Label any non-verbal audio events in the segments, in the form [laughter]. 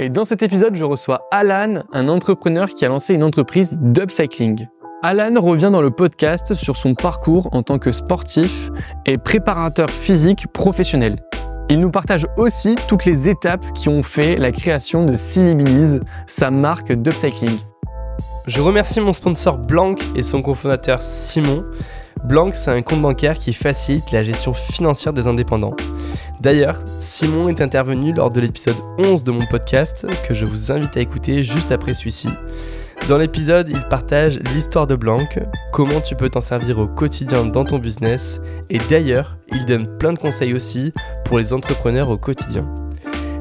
Et dans cet épisode, je reçois Alan, un entrepreneur qui a lancé une entreprise d'upcycling. Alan revient dans le podcast sur son parcours en tant que sportif et préparateur physique professionnel. Il nous partage aussi toutes les étapes qui ont fait la création de Cinebilize, sa marque d'upcycling. Je remercie mon sponsor Blanc et son cofondateur Simon. Blanc, c'est un compte bancaire qui facilite la gestion financière des indépendants. D'ailleurs, Simon est intervenu lors de l'épisode 11 de mon podcast que je vous invite à écouter juste après celui-ci. Dans l'épisode, il partage l'histoire de Blanc, comment tu peux t'en servir au quotidien dans ton business, et d'ailleurs, il donne plein de conseils aussi pour les entrepreneurs au quotidien.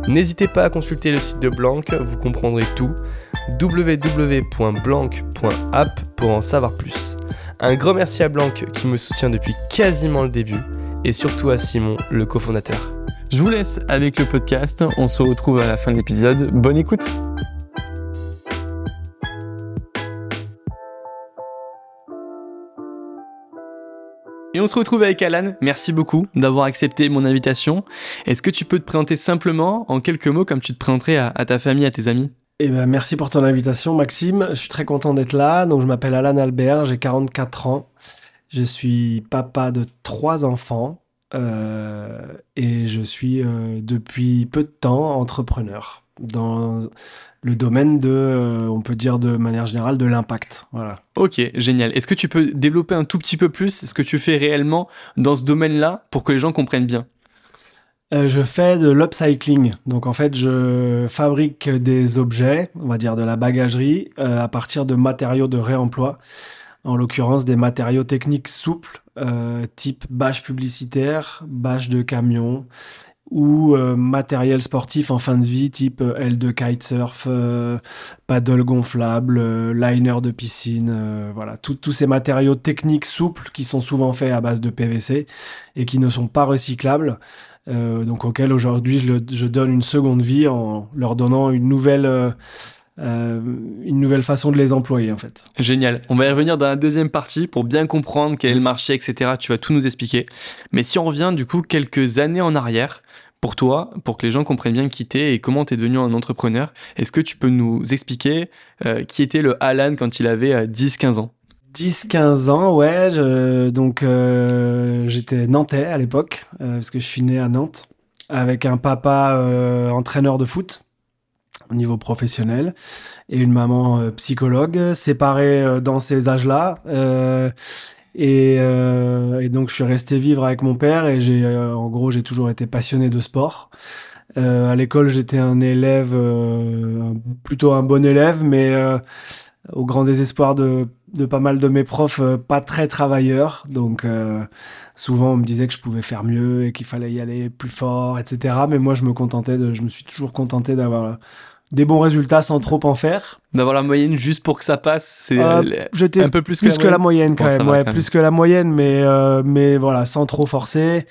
N'hésitez pas à consulter le site de Blanc, vous comprendrez tout www.blanc.app pour en savoir plus. Un grand merci à Blanc qui me soutient depuis quasiment le début et surtout à Simon, le cofondateur. Je vous laisse avec le podcast, on se retrouve à la fin de l'épisode. Bonne écoute Et on se retrouve avec Alan. Merci beaucoup d'avoir accepté mon invitation. Est-ce que tu peux te présenter simplement en quelques mots comme tu te présenterais à, ta famille, à tes amis? Eh ben, merci pour ton invitation, Maxime. Je suis très content d'être là. Donc, je m'appelle Alan Albert, j'ai 44 ans. Je suis papa de trois enfants euh, et je suis euh, depuis peu de temps entrepreneur dans le domaine de, euh, on peut dire de manière générale, de l'impact. Voilà. Ok, génial. Est-ce que tu peux développer un tout petit peu plus ce que tu fais réellement dans ce domaine-là pour que les gens comprennent bien? Euh, je fais de l'upcycling. Donc en fait, je fabrique des objets, on va dire de la bagagerie, euh, à partir de matériaux de réemploi. En l'occurrence, des matériaux techniques souples, type bâche publicitaire, bâche de camion ou euh, matériel sportif en fin de vie, type euh, aile de kitesurf, euh, paddle gonflable, liner de piscine, voilà, tous ces matériaux techniques souples qui sont souvent faits à base de PVC et qui ne sont pas recyclables. donc auxquels aujourd'hui je, donne une seconde vie en leur donnant une nouvelle une nouvelle façon de les employer en fait. Génial. On va y revenir dans la deuxième partie pour bien comprendre quel est le marché, etc. Tu vas tout nous expliquer. Mais si on revient du coup quelques années en arrière, pour toi, pour que les gens comprennent bien qui t'es et comment tu es devenu un entrepreneur, est-ce que tu peux nous expliquer euh, qui était le Alan quand il avait 10-15 euh, ans? 10-15 ans, ouais. donc euh, j'étais nantais à l'époque, parce que je suis né à Nantes, avec un papa entraîneur de foot au niveau professionnel et une maman psychologue, séparés dans ces âges-là. Euh, et, donc je suis resté vivre avec mon père et j'ai, euh, en gros, j'ai toujours été passionné de sport. Euh, à l'école, j'étais un élève, plutôt un bon élève, mais au grand désespoir de, de, pas mal de mes profs, pas très travailleurs. Donc souvent, on me disait que je pouvais faire mieux et qu'il fallait y aller plus fort, etc. Mais moi, je me contentais de, je me suis toujours contenté d'avoir des bons résultats sans trop en faire. D'avoir la moyenne juste pour que ça passe, c'est euh, un peu plus, que, la moyenne quand même. Ouais, plus que la moyenne, mais, euh, mais voilà, sans trop forcer.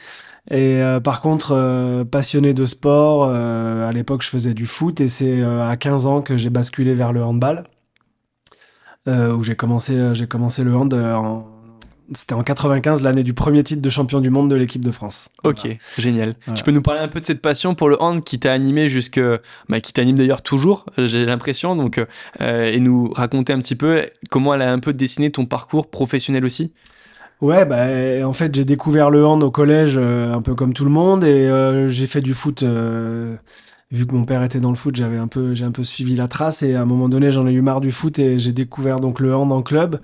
Et euh, par contre, passionné de sport, à l'époque je faisais du foot et c'est à 15 ans que j'ai basculé vers le handball. où j'ai commencé, j'ai commencé le hand en, c'était en 95, l'année du premier titre de champion du monde de l'équipe de France. Ok, génial. Tu peux nous parler un peu de cette passion pour le hand qui t'a animé jusque, bah, qui t'anime d'ailleurs toujours, j'ai l'impression, donc euh, et nous raconter un petit peu comment elle a un peu dessiné ton parcours professionnel aussi? Ouais, bah, en fait, j'ai découvert le hand au collège, euh, un peu comme tout le monde, et euh, j'ai fait du foot. vu que mon père était dans le foot, j'avais un peu, j'ai un peu suivi la trace, et à un moment donné, j'en ai eu marre du foot, et j'ai découvert donc le hand en club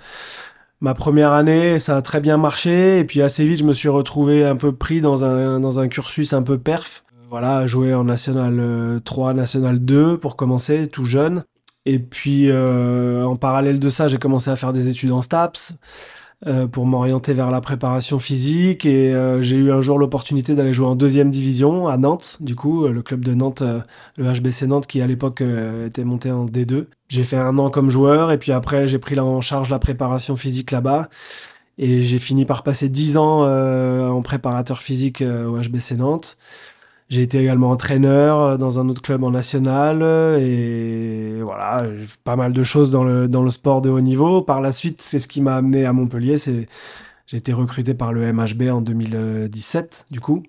ma première année, ça a très bien marché. Et puis assez vite, je me suis retrouvé un peu pris dans un, dans un cursus un peu perf. Voilà, jouer en National 3, euh, National 2 pour commencer, tout jeune. Et puis euh, en parallèle de ça, j'ai commencé à faire des études en STAPS. Euh, pour m'orienter vers la préparation physique et euh, j'ai eu un jour l'opportunité d'aller jouer en deuxième division à Nantes, du coup euh, le club de Nantes, le HBC Nantes qui à l'époque était monté en D2. J'ai fait un an comme joueur et puis après j'ai pris en charge la préparation physique là-bas et j'ai fini par passer dix ans en préparateur physique au HBC Nantes. J'ai été également entraîneur euh, dans un autre club en national euh, et voilà, pas mal de choses dans le, dans le sport de haut niveau. Par la suite, c'est ce qui m'a amené à Montpellier. C'est, j'ai été recruté par le MHB en 2017, du coup,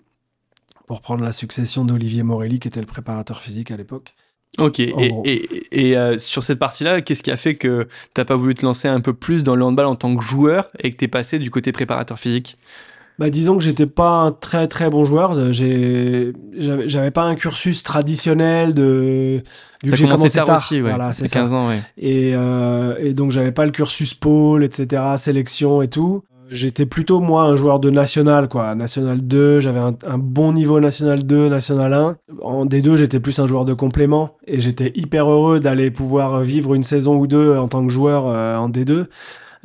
pour prendre la succession d'Olivier Morelli, qui était le préparateur physique à l'époque. Ok, et, euh, sur cette partie-là, qu'est-ce qui a fait que tu n'as pas voulu te lancer un peu plus dans le handball en tant que joueur et que tu es passé du côté préparateur physique? Bah, disons que j'étais pas un très très bon joueur. J'ai, j'avais pas un cursus traditionnel de. Vu que j'ai commencé tard, aussi, ouais, voilà, 15 ans, ouais. Et, euh, et donc j'avais pas le cursus pôle, etc., sélection et tout. J'étais plutôt moi un joueur de national, quoi. National 2, j'avais un, bon niveau national 2, national 1. En D2, j'étais plus un joueur de complément et j'étais hyper heureux d'aller pouvoir vivre une saison ou deux en tant que joueur euh, en D2.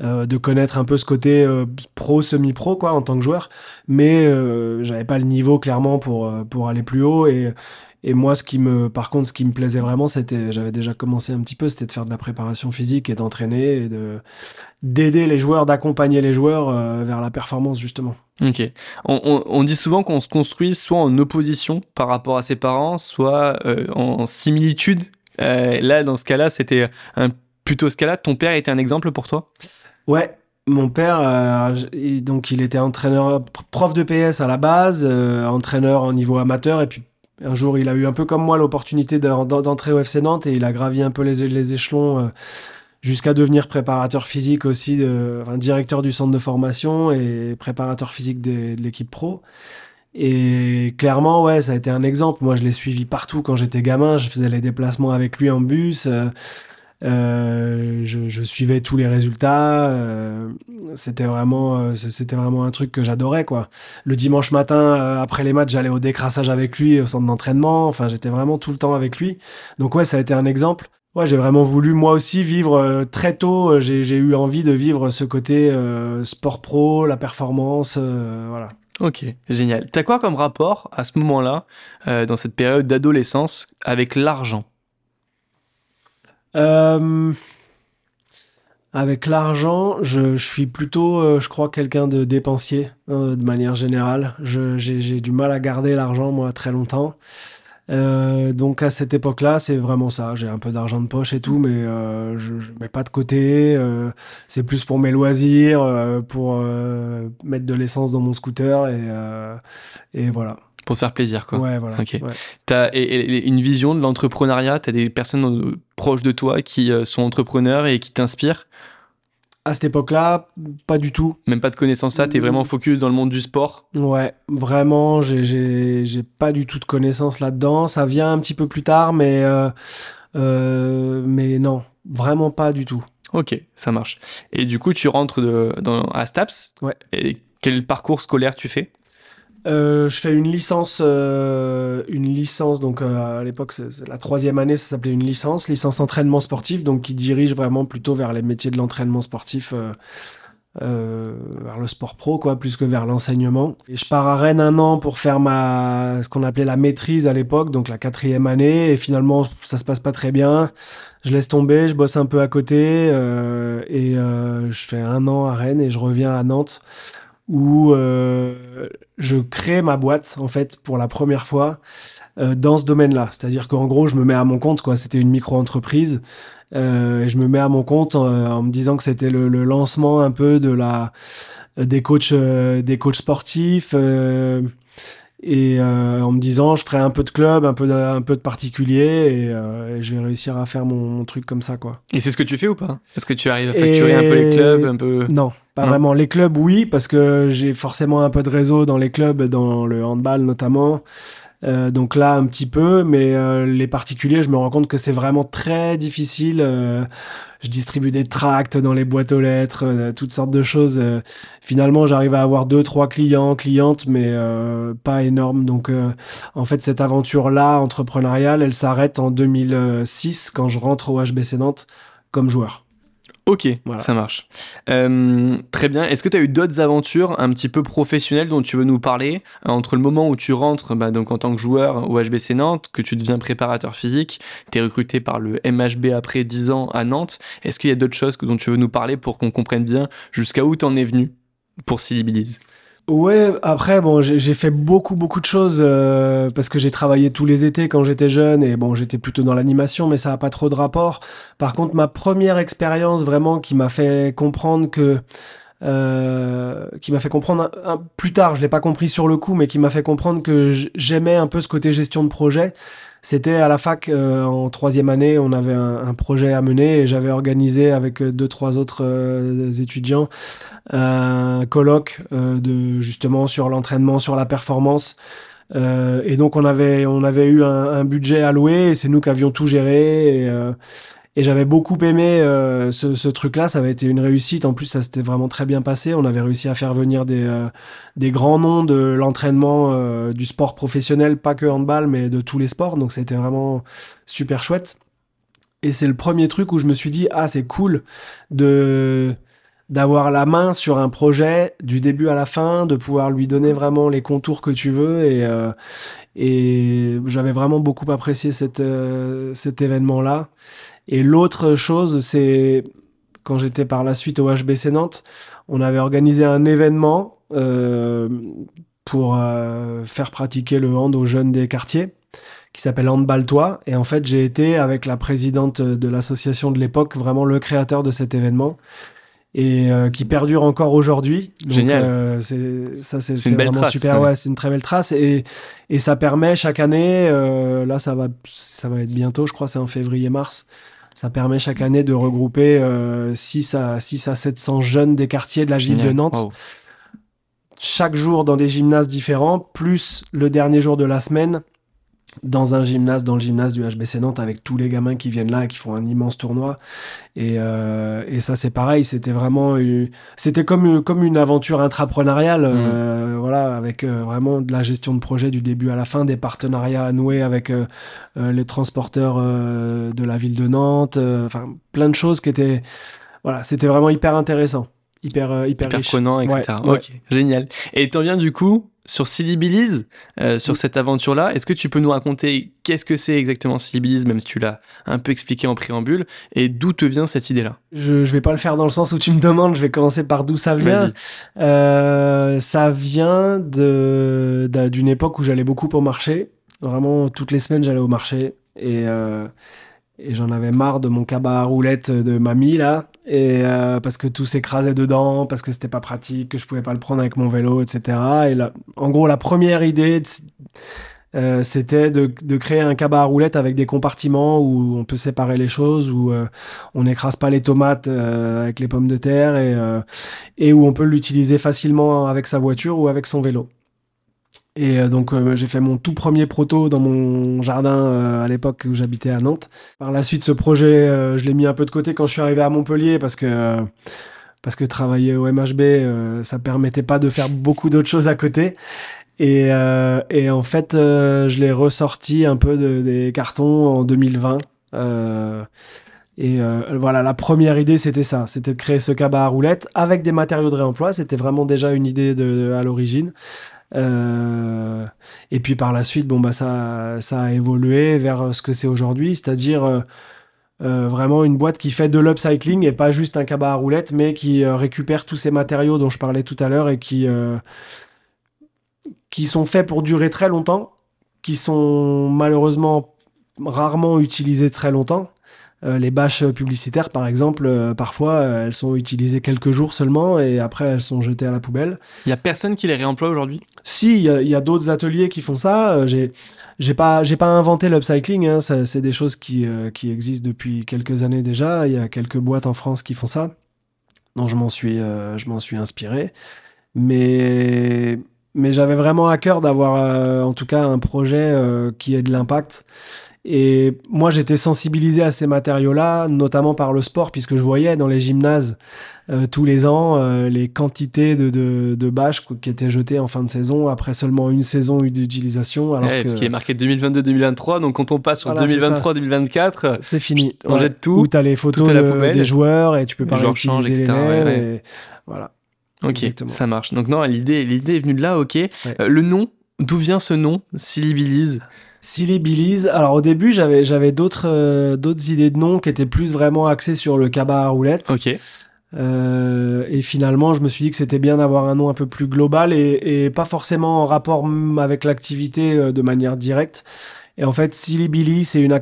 Euh, de connaître un peu ce côté euh, pro, semi-pro, quoi, en tant que joueur. Mais euh, j'avais pas le niveau, clairement, pour, pour aller plus haut. Et, et moi, ce qui me, par contre, ce qui me plaisait vraiment, c'était, j'avais déjà commencé un petit peu, c'était de faire de la préparation physique et d'entraîner et de, d'aider les joueurs, d'accompagner les joueurs vers la performance, justement. Ok. On, on, dit souvent qu'on se construit soit en opposition par rapport à ses parents, soit en similitude. là, dans ce cas-là, c'était un plutôt ce cas-là. Ton père était un exemple pour toi? Ouais, mon père, euh, donc il était entraîneur, prof de PS à la base, euh, entraîneur en niveau amateur, et puis un jour il a eu un peu comme moi l'opportunité d'entrer au FC Nantes et il a gravi un peu les, échelons euh, jusqu'à devenir préparateur physique aussi, enfin, directeur du centre de formation et préparateur physique de, de l'équipe pro. Et clairement, ouais, ça a été un exemple. Moi, je l'ai suivi partout quand j'étais gamin. Je faisais les déplacements avec lui en bus. Euh, je, suivais tous les résultats. Euh, c'était vraiment, euh, c'était vraiment un truc que j'adorais, quoi. Le dimanche matin, après les matchs, j'allais au décrassage avec lui au centre d'entraînement. Enfin, j'étais vraiment tout le temps avec lui. Donc ouais, ça a été un exemple. Ouais, j'ai vraiment voulu moi aussi vivre très tôt. J'ai eu envie de vivre ce côté sport pro, la performance, voilà. Ok, génial. T'as quoi comme rapport à ce moment-là, dans cette période d'adolescence, avec l'argent? Euh, avec l'argent, je, suis plutôt, euh, je crois, quelqu'un de dépensier hein, de manière générale. J'ai du mal à garder l'argent, moi, très longtemps. Euh, donc à cette époque-là, c'est vraiment ça. J'ai un peu d'argent de poche et tout, mais je, je mets pas de côté. c'est plus pour mes loisirs, pour mettre de l'essence dans mon scooter et, et voilà. Pour faire plaisir, quoi. Ouais, voilà. Ok. T'as une vision de l'entrepreneuriat? T'as des personnes euh, proches de toi qui euh, sont entrepreneurs et qui t'inspirent? À cette époque-là, pas du tout. Même pas de connaissances ça, t'es vraiment focus dans le monde du sport? Ouais, vraiment, j'ai pas du tout de connaissances là-dedans. Ça vient un petit peu plus tard, mais, euh, mais non, vraiment pas du tout. Ok, ça marche. Et du coup, tu rentres de, dans, à STAPS? Ouais. Et quel parcours scolaire tu fais? Euh, je fais une licence, euh, une licence. Donc euh, à l'époque, c'est la troisième année, ça s'appelait une licence, licence entraînement sportif, donc qui dirige vraiment plutôt vers les métiers de l'entraînement sportif, vers le sport pro, quoi, plus que vers l'enseignement. Et je pars à Rennes un an pour faire ma, ce qu'on appelait la maîtrise à l'époque, donc la quatrième année. Et finalement, ça se passe pas très bien. Je laisse tomber, je bosse un peu à côté et je fais un an à Rennes et je reviens à Nantes où euh, je crée ma boîte en fait pour la première fois euh, dans ce domaine-là. C'est-à-dire qu'en gros, je me mets à mon compte, quoi. C'était une micro-entreprise. Euh, et je me mets à mon compte en me disant que c'était le, le, lancement un peu de la des coachs des coachs sportifs et euh, en me disant je ferai un peu de club, un peu de, un peu de particulier euh, et, je vais réussir à faire mon, truc comme ça quoi. Et c'est ce que tu fais ou pas? Est-ce que tu arrives à facturer un peu les clubs un peu? Non, pas vraiment. Les clubs oui parce que j'ai forcément un peu de réseau dans les clubs, dans le handball notamment. Euh, donc là, un petit peu, mais euh, les particuliers, je me rends compte que c'est vraiment très difficile. Euh, je distribue des tracts dans les boîtes aux lettres, toutes sortes de choses. finalement, j'arrive à avoir deux, trois clients, clientes, mais pas énormes. Donc, en fait, cette aventure-là, entrepreneuriale, elle s'arrête en 2006 quand je rentre au HBC Nantes comme joueur. Ok, ça marche. Euh, très bien. Est-ce que tu as eu d'autres aventures un petit peu professionnelles dont tu veux nous parler? Entre le moment où tu rentres bah, donc en tant que joueur au HBC Nantes, que tu deviens préparateur physique, tu es recruté par le MHB après 10 ans à Nantes. Est-ce qu'il y a d'autres choses dont tu veux nous parler pour qu'on comprenne bien jusqu'à où tu en es venu pour Silibilize Ouais, après, bon, j'ai fait beaucoup, beaucoup de choses euh, parce que j'ai travaillé tous les étés quand j'étais jeune et bon, j'étais plutôt dans l'animation, mais ça n'a pas trop de rapport. Par contre, ma première expérience vraiment qui m'a fait comprendre que euh, qui m'a fait comprendre plus tard, je l'ai pas compris sur le coup, mais qui m'a fait comprendre que j'aimais un peu ce côté gestion de projet. C'était à la fac euh, en troisième année, on avait un, projet à mener et j'avais organisé avec deux trois autres euh, étudiants un colloque de justement sur l'entraînement, sur la performance. et donc on avait on avait eu un, un budget alloué et c'est nous qui avions tout géré. Et, et j'avais beaucoup aimé euh, ce, truc-là. Ça avait été une réussite. En plus, ça s'était vraiment très bien passé. On avait réussi à faire venir des, euh, grands noms de l'entraînement euh, du sport professionnel, pas que handball, mais de tous les sports. Donc, c'était vraiment super chouette. Et c'est le premier truc où je me suis dit, ah, c'est cool de d'avoir la main sur un projet du début à la fin, de pouvoir lui donner vraiment les contours que tu veux. Et, j'avais vraiment beaucoup apprécié cet événement-là. Et l'autre chose, c'est quand j'étais par la suite au HBC Nantes, on avait organisé un événement euh, pour euh, faire pratiquer le hand aux jeunes des quartiers qui s'appelle Handball Toi. Et en fait, j'ai été avec la présidente de l'association de l'époque, vraiment le créateur de cet événement et euh, qui perdure encore aujourd'hui. Génial. Euh, c'est ça, c'est une belle trace, super. Ouais, c'est une très belle trace et et ça permet chaque année. Euh, là, ça va ça va être bientôt, je crois, c'est en février-mars. Ça permet chaque année de regrouper 6 à 6 à 700 jeunes des quartiers de la ville de Nantes. Chaque jour dans des gymnases différents, plus le dernier jour de la semaine dans un gymnase, dans le gymnase du HBC Nantes, avec tous les gamins qui viennent là et qui font un immense tournoi. Et, euh, et ça, c'est pareil, c'était vraiment, c'était comme, comme une aventure intrapreneuriale, mmh. euh, voilà, avec euh, vraiment de la gestion de projet du début à la fin, des partenariats à nouer avec les transporteurs de la ville de Nantes, enfin, plein de choses qui étaient, voilà, c'était vraiment hyper intéressant. Hyper, hyper, hyper riche. etc. Ok, génial. Et t'en viens du coup sur Silly euh, sur cette aventure-là. Est-ce que tu peux nous raconter qu'est-ce que c'est exactement Silly même si tu l'as un peu expliqué en préambule, et d'où te vient cette idée-là? Je, ne vais pas le faire dans le sens où tu me demandes, je vais commencer par d'où ça vient. Euh, ça vient de, d'une époque où j'allais beaucoup au marché. Vraiment, toutes les semaines, j'allais au marché. Et, euh, et j'en avais marre de mon cabas à roulettes de mamie, là et euh, parce que tout s'écrasait dedans, parce que c'était pas pratique, que je pouvais pas le prendre avec mon vélo, etc. Et là, en gros, la première idée, euh, c'était de, de, créer un cabas à roulettes avec des compartiments où on peut séparer les choses, où euh, on n'écrase pas les tomates euh, avec les pommes de terre et, euh, et où on peut l'utiliser facilement avec sa voiture ou avec son vélo. Et euh, donc euh, j'ai fait mon tout premier proto dans mon jardin euh, à l'époque où j'habitais à Nantes. Par la suite, ce projet, je l'ai mis un peu de côté quand je suis arrivé à Montpellier parce que parce que travailler au MHB, ça permettait pas de faire beaucoup d'autres choses à côté. Et, et en fait, je l'ai ressorti un peu de, des cartons en 2020. Et voilà, la première idée, c'était ça. C'était de créer ce cabas à roulettes avec des matériaux de réemploi. C'était vraiment déjà une idée de, à l'origine. Euh, et puis par la suite, bon, bah, ça, ça a évolué vers ce que c'est aujourd'hui, c'est-à-dire euh, euh, vraiment une boîte qui fait de l'upcycling et pas juste un cabas à roulettes, mais qui récupère tous ces matériaux dont je parlais tout à l'heure et qui sont faits pour durer très longtemps, qui sont malheureusement rarement utilisés très longtemps. Euh, les bâches publicitaires, par exemple, euh, parfois, euh, elles sont utilisées quelques jours seulement et après, elles sont jetées à la poubelle. Il y a personne qui les réemploie aujourd'hui? Si, il y a, d'autres ateliers qui font ça. j'ai j'ai pas inventé l'upcycling. Hein. c'est des choses qui qui existent depuis quelques années déjà. Il y a quelques boîtes en France qui font ça. Donc je m'en suis je m'en suis inspiré. Mais mais j'avais vraiment à cœur d'avoir en tout cas un projet qui ait de l'impact et moi, j'étais sensibilisé à ces matériaux-là, notamment par le sport, puisque je voyais dans les gymnases euh, tous les ans euh, les quantités de, de, de, bâches qui étaient jetées en fin de saison après seulement une saison d'utilisation. Ouais, que... Ce qui est marqué 2022-2023, donc quand on passe sur 2023-2024, c'est fini. On jette tout. Où tu as les photos la des joueurs et tu peux pas réutiliser les mêmes. Voilà. Ok, ça marche. Donc non, l'idée, l'idée est venue de là, ok. Euh, le nom, d'où vient ce nom, Silly Silly Billies. Alors au début, j'avais j'avais d'autres euh, d'autres idées de noms qui étaient plus vraiment axées sur le cabas à roulettes. Ok. Euh, et finalement, je me suis dit que c'était bien d'avoir un nom un peu plus global et, et pas forcément en rapport avec l'activité euh, de manière directe. Et en fait, silly billy, c'est une,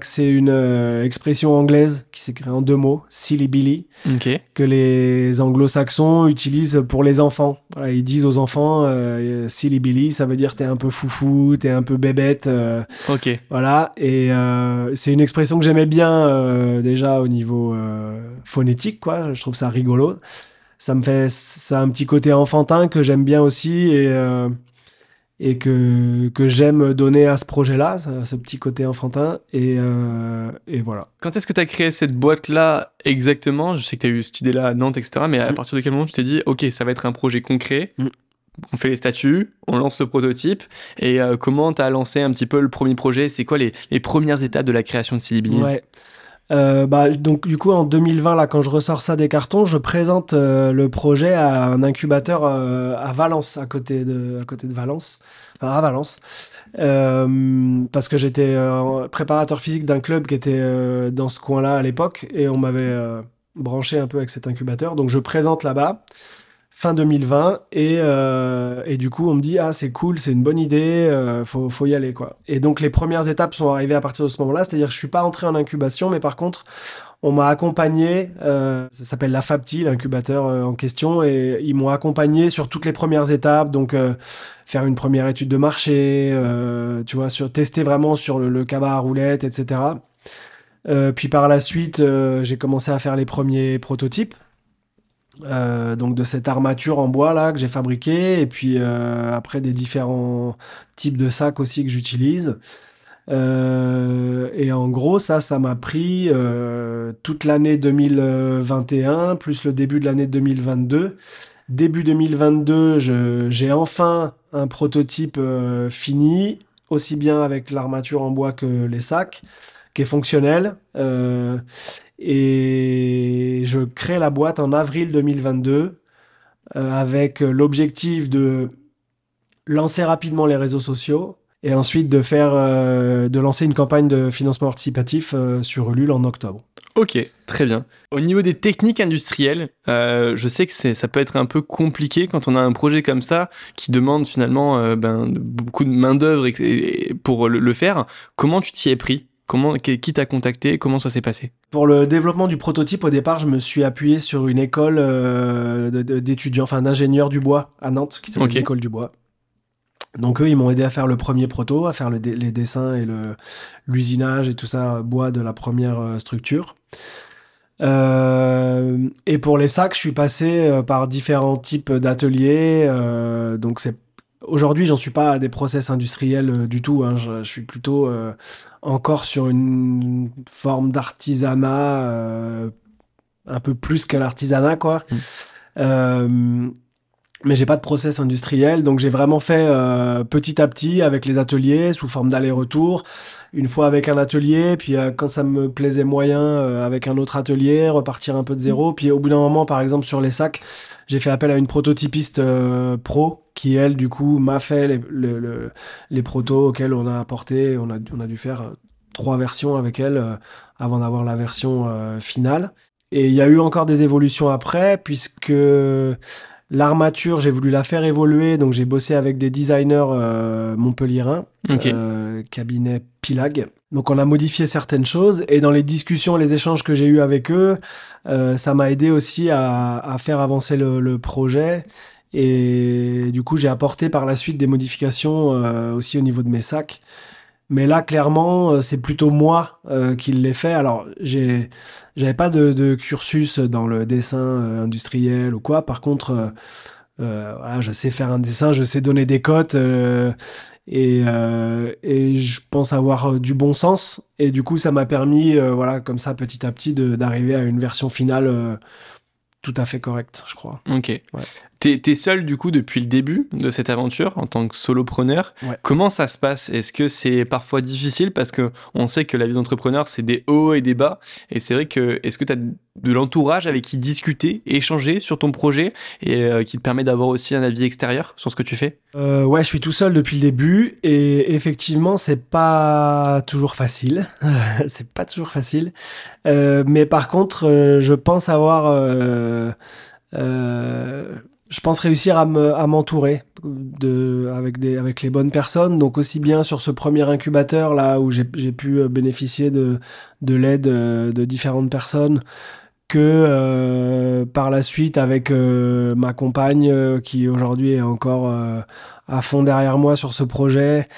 euh, expression anglaise qui s'écrit en deux mots, silly billy, que les anglo-saxons utilisent pour les enfants. Voilà, ils disent aux enfants, euh, silly billy, ça veut dire t'es un peu foufou, t'es un peu bébête. euh, Ok. voilà, et euh, c'est une expression que j'aimais bien déjà au niveau phonétique, quoi. Je trouve ça rigolo. Ça me fait, ça a un petit côté enfantin que j'aime bien aussi et et que que j'aime donner à ce projet-là, ce, petit côté enfantin et euh, et voilà. Quand est-ce que tu as créé cette boîte-là exactement? Je sais que tu as eu cette idée-là à Nantes, etc. Mais à Mm. partir de quel moment tu t'es dit, OK, ça va être un projet concret Mm. On fait les statuts, on lance le prototype. Et euh, comment tu as lancé un petit peu le premier projet? C'est quoi les, les premières étapes de la création de Ouais. Euh, bah, donc du coup en 2020 là quand je ressors ça des cartons je présente euh, le projet à un incubateur euh, à Valence à côté de à côté de Valence. À Valence. Parce que j'étais préparateur physique d'un club qui était dans ce coin-là à l'époque et on m'avait branché un peu avec cet incubateur. Donc je présente là-bas fin 2020 et, euh, et du coup on me dit ah c'est cool c'est une bonne idée euh, faut, faut y aller quoi. Et donc les premières étapes sont arrivées à partir de ce moment là c'est à dire que je suis pas entré en incubation mais par contre on m'a accompagné euh, ça s'appelle la FAPTI l'incubateur euh, en question et ils m'ont accompagné sur toutes les premières étapes donc faire une première étude de marché tu vois sur tester vraiment sur le, le cabas à roulette etc puis par la suite j'ai commencé à faire les premiers prototypes euh, donc de cette armature en bois là que j'ai fabriquée et puis euh, après des différents types de sacs aussi que j'utilise. Euh, et en gros ça ça m'a pris toute l'année 2021 plus le début de l'année 2022 début 2022 je- j'ai enfin un prototype fini aussi bien avec l'armature en bois que les sacs qui est fonctionnel et je crée la boîte en avril 2022 euh, avec l'objectif de lancer rapidement les réseaux sociaux et ensuite de faire euh, de lancer une campagne de financement participatif euh, sur Ulule en octobre. Ok, très bien. Au niveau des techniques industrielles, euh, je sais que ça peut être un peu compliqué quand on a un projet comme ça qui demande finalement euh, ben, beaucoup de main-d'œuvre et- et- pour le faire. Comment tu t'y es pris? Comment, qui t'a contacté Comment ça s'est passé? Pour le développement du prototype, au départ, je me suis appuyé sur une école euh, d'étudiants, enfin d'ingénieurs du bois à Nantes, qui s'appelle l'école du bois. Donc eux, ils m'ont aidé à faire le premier proto, à faire le les dessins et l'usinage et tout ça, bois de la première euh, structure. Euh, et pour les sacs, je suis passé par différents types d'ateliers. euh, donc c'est aujourd'hui, j'en suis pas à des process industriels euh, du tout. hein. je, je suis plutôt euh, encore sur une forme d'artisanat, euh, un peu plus qu'à l'artisanat, quoi. Mm. Mais j'ai pas de process industriel, donc j'ai vraiment fait euh, petit à petit avec les ateliers sous forme d'aller-retour. Une fois avec un atelier, puis euh, quand ça me plaisait moyen, euh, avec un autre atelier, repartir un peu de zéro. Puis au bout d'un moment, par exemple sur les sacs, j'ai fait appel à une prototypiste pro qui elle du coup m'a fait les, le- le- les protos auxquels on a apporté. On a, on a dû faire trois versions avec elle avant d'avoir la version finale. Et il y a eu encore des évolutions après, puisque l'armature, j'ai voulu la faire évoluer, donc j'ai bossé avec des designers euh, montpelliérains, euh, cabinet Pilag. Donc on a modifié certaines choses, et dans les discussions, les échanges que j'ai eus avec eux, euh, ça m'a aidé aussi à, à faire avancer le, le projet. Et du coup, j'ai apporté par la suite des modifications euh, aussi au niveau de mes sacs. Mais là, clairement, euh, c'est plutôt moi euh, qui l'ai fait. Alors, j'ai, j'avais pas de, de cursus dans le dessin euh, industriel ou quoi. Par contre, euh, voilà, je sais faire un dessin, je sais donner des cotes et, et je pense avoir du bon sens. Et du coup, ça m'a permis, voilà, comme ça, petit à petit, d'arriver à une version finale tout à fait correcte, je crois. Ok. T'es, t'es seul du coup depuis le début de cette aventure en tant que solopreneur. Ouais. Comment ça se passe? Est-ce que c'est parfois difficile? Parce que on sait que la vie d'entrepreneur c'est des hauts et des bas et c'est vrai que est-ce que tu as de l'entourage avec qui discuter, échanger sur ton projet et euh, qui te permet d'avoir aussi un avis extérieur sur ce que tu fais? Euh, ouais, je suis tout seul depuis le début et effectivement, c'est pas toujours facile. [laughs] c'est pas toujours facile. Euh, mais par contre, euh, je pense avoir, je pense réussir à me- à m'entourer de, avec, des, avec les bonnes personnes. Donc aussi bien sur ce premier incubateur là où j'ai pu bénéficier de, de l'aide de différentes personnes que par la suite avec ma compagne qui aujourd'hui est encore à fond derrière moi sur ce projet.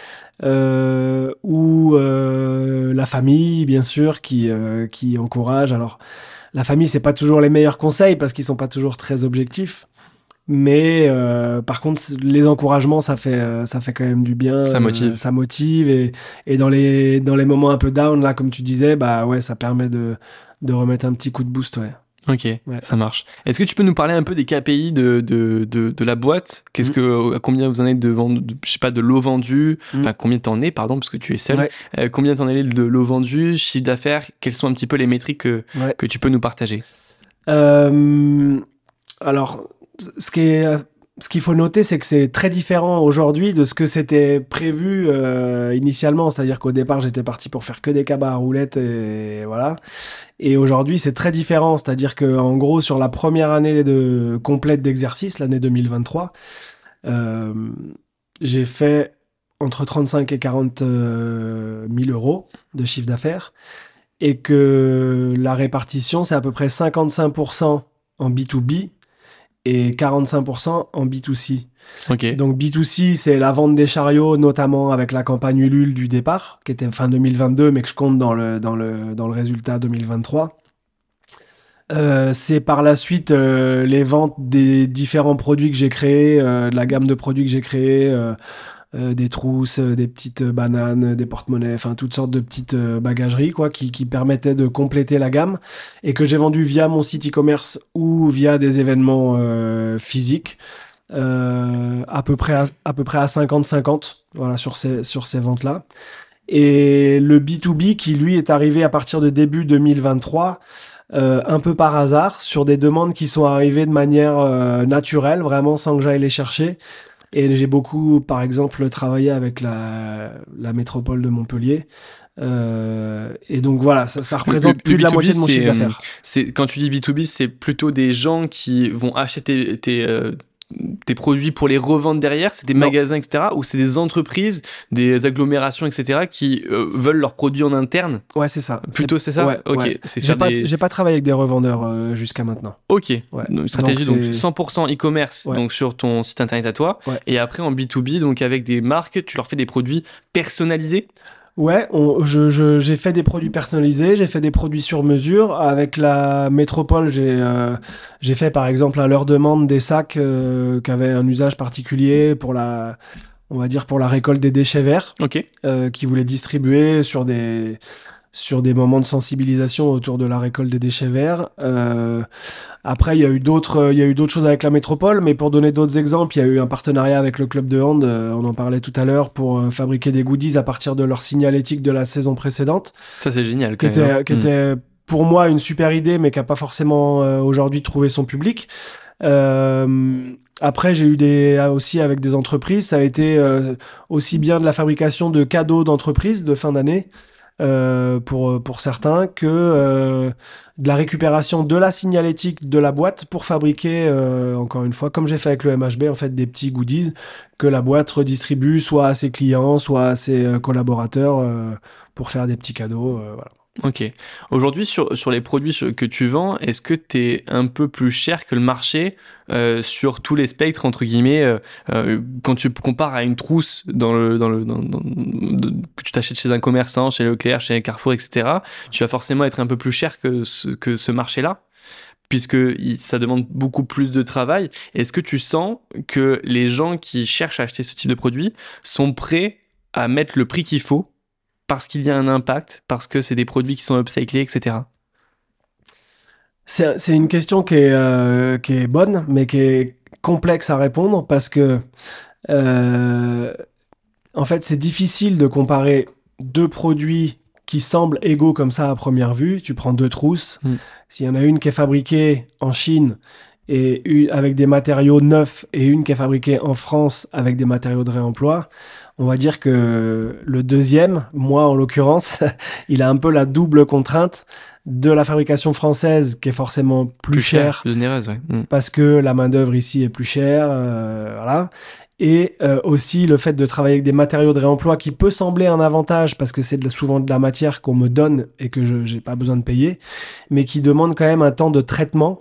ou la famille bien sûr qui, qui encourage alors la famille, c'est pas toujours les meilleurs conseils parce qu'ils sont pas toujours très objectifs. Mais euh, par contre, les encouragements, ça fait, euh, ça fait quand même du bien. Ça motive. Euh, ça motive. Et, et, dans, les, dans les moments un peu down, là, comme tu disais, bah ouais, ça permet de, de remettre un petit coup de boost, ouais. Ok, ça marche. Est-ce que tu peux nous parler un peu des KPI de, de, de, la boîte? Qu'est-ce mm. que, combien vous en êtes de vente, je sais pas, de l'eau vendue mm. Enfin, combien t'en es, pardon, parce que tu es seul. Euh, combien t'en es de l'eau vendue, chiffre d'affaires? Quelles sont un petit peu les métriques que, que tu peux nous partager? Euh, Alors, ce qui qu'il faut noter, c'est que c'est très différent aujourd'hui de ce que c'était prévu euh, initialement. C'est-à-dire qu'au départ, j'étais parti pour faire que des cabas à roulettes et voilà. Et aujourd'hui, c'est très différent. C'est-à-dire que, en gros, sur la première année complète d'exercice, l'année 2023, euh, j'ai fait entre 35 et 40 000 euh, euros de chiffre d'affaires et que la répartition, c'est à peu près 55% en B2B et 45% en B2C. Donc B2C, c'est la vente des chariots, notamment avec la campagne Ulule du départ, qui était fin 2022, mais que je compte dans le, dans le, dans le résultat 2023. Euh, c'est par la suite euh, les ventes des différents produits que j'ai créés, euh, la gamme de produits que j'ai créés, des trousses, euh, des petites euh, bananes, des porte-monnaies, enfin toutes sortes de petites bagageries quoi, qui, qui, permettaient de compléter la gamme et que j'ai vendu via mon site e-commerce ou via des événements physiques. à peu près à, peu près à 50-50 voilà sur ces sur ces ventes là et le B2B qui lui est arrivé à partir de début 2023 un peu par hasard sur des demandes qui sont arrivées de manière naturelle vraiment sans que j'aille les chercher et j'ai beaucoup, par exemple, travaillé avec la, la métropole de Montpellier. Euh, et donc voilà, ça, ça représente plus de la moitié de mon chiffre d'affaires. C'est quand tu dis B2B, c'est plutôt des gens qui vont acheter tes, euh, tes produits pour les revendre derrière C'est des magasins, etc. Ou c'est des entreprises, des agglomérations, etc. qui euh, veulent leurs produits en interne? Ouais, c'est ça. Plutôt, c'est ça? Ouais, Ok. J'ai pas, pas, travaillé avec des revendeurs euh, jusqu'à maintenant. Ok. Ouais. stratégie donc, 100% e-commerce donc sur ton site internet à toi. Et après en B2B, donc avec des marques, tu leur fais des produits personnalisés? Ouais, j'ai fait des produits personnalisés, j'ai fait des produits sur mesure. Avec la métropole, j'ai euh, fait par exemple à leur demande des sacs euh, qui avaient un usage particulier pour la, on va dire pour la récolte des déchets verts, Ok. euh, qui voulaient distribuer sur des sur des moments de sensibilisation autour de la récolte des déchets verts. Euh, après, il y a eu d'autres, il y a eu d'autres choses avec la métropole, mais pour donner d'autres exemples, il y a eu un partenariat avec le club de hand, euh, on en parlait tout à l'heure, pour euh, fabriquer des goodies à partir de leur signalétique de la saison précédente. Ça, c'est génial. Quand qui même. était, qui était pour moi une super idée, mais qui n'a pas forcément aujourd'hui trouvé son public. Après, j'ai eu des aussi avec des entreprises, ça a été aussi bien de la fabrication de cadeaux d'entreprise de fin d'année, euh, pour, pour certains que euh, de la récupération de la signalétique de la boîte pour fabriquer, euh, encore une fois, comme j'ai fait avec le MHB, en fait, des petits goodies que la boîte redistribue soit à ses clients, soit à ses collaborateurs pour faire des petits cadeaux. voilà. Ok. Aujourd'hui, sur, sur les produits que tu vends, est-ce que tu es un peu plus cher que le marché euh, sur tous les spectres, entre guillemets, euh, euh, quand tu compares à une trousse dans le, dans le, dans, que tu t'achètes chez un commerçant, chez Leclerc, chez Carrefour, etc., tu vas forcément être un peu plus cher que ce, que ce marché-là puisque ça demande beaucoup plus de travail. Est-ce que tu sens que les gens qui cherchent à acheter ce type de produit sont prêts à mettre le prix qu'il faut parce qu'il y a un impact, parce que c'est des produits qui sont upcyclés, etc. C'est une question qui est, euh, qui est bonne, mais qui est complexe à répondre parce que, euh, en fait, c'est difficile de comparer deux produits qui semblent égaux comme ça à première vue. Tu prends deux trousses. Mm. S'il y en a une qui est fabriquée en Chine et avec des matériaux neufs et une qui est fabriquée en France avec des matériaux de réemploi, on va dire que le deuxième, moi en l'occurrence, [laughs] il a un peu la double contrainte de la fabrication française qui est forcément plus, chère, mm. parce que la main d'œuvre ici est plus chère, euh, voilà. et euh, aussi le fait de travailler avec des matériaux de réemploi qui peut sembler un avantage parce que c'est souvent de la matière qu'on me donne et que je n'ai pas besoin de payer, mais qui demande quand même un temps de traitement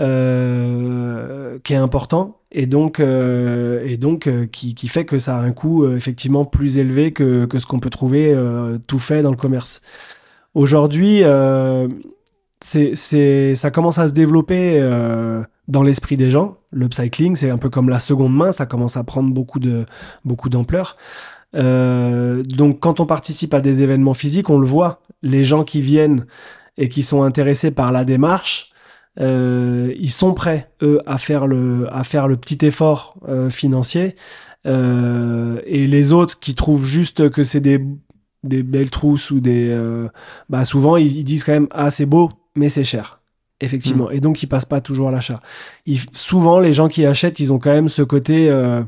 euh, qui est important et donc, euh, et donc qui, qui, fait que ça a un coût effectivement plus élevé que, que ce qu'on peut trouver tout fait dans le commerce. Aujourd'hui, c'est, ça commence à se développer euh, dans l'esprit des gens. L'upcycling, c'est un peu comme la seconde main, ça commence à prendre beaucoup, de, beaucoup d'ampleur. Euh, donc quand on participe à des événements physiques, on le voit, les gens qui viennent et qui sont intéressés par la démarche, euh, ils sont prêts, eux, à faire le, à faire le petit effort financier. et les autres qui trouvent juste que c'est des des belles trousses ou des bah souvent ils, disent quand même ah c'est beau mais c'est cher. Effectivement. Hmm. Et donc, ils passent pas toujours à l'achat. Souvent, les gens qui achètent, ils ont quand même ce côté. Euh,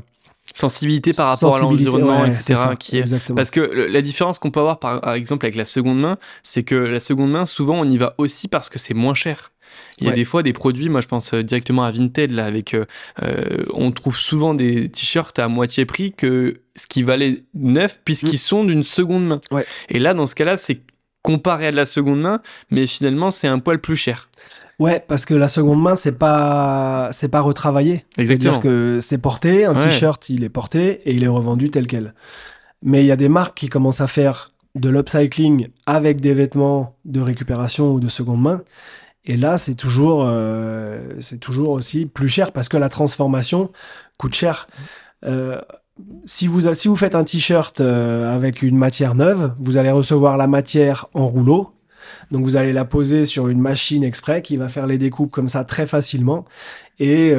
sensibilité par rapport à l'environnement, etc. qui est... Parce que la différence qu'on peut avoir, par exemple, avec la seconde main, c'est que la seconde main, souvent, on y va aussi parce que c'est moins cher. Il y a des fois des produits, moi je pense euh, directement à Vinted, là, avec, euh, on trouve souvent des t-shirts à moitié prix que ce qui valait neuf, puisqu'ils hmm. sont d'une seconde main. Et là, dans ce cas-là, c'est comparé à de la seconde main, mais finalement c'est un poil plus cher. Ouais, parce que la seconde main, c'est pas, c'est pas retravaillé. C'est-à-dire que c'est porté, un t-shirt, il est porté et il est revendu tel quel. Mais il y a des marques qui commencent à faire de l'upcycling avec des vêtements de récupération ou de seconde main. Et là, c'est toujours, euh, toujours aussi plus cher parce que la transformation coûte cher. Euh, si vous, si vous faites un t-shirt euh, avec une matière neuve, vous allez recevoir la matière en rouleau. Donc vous allez la poser sur une machine exprès qui va faire les découpes comme ça très facilement. Et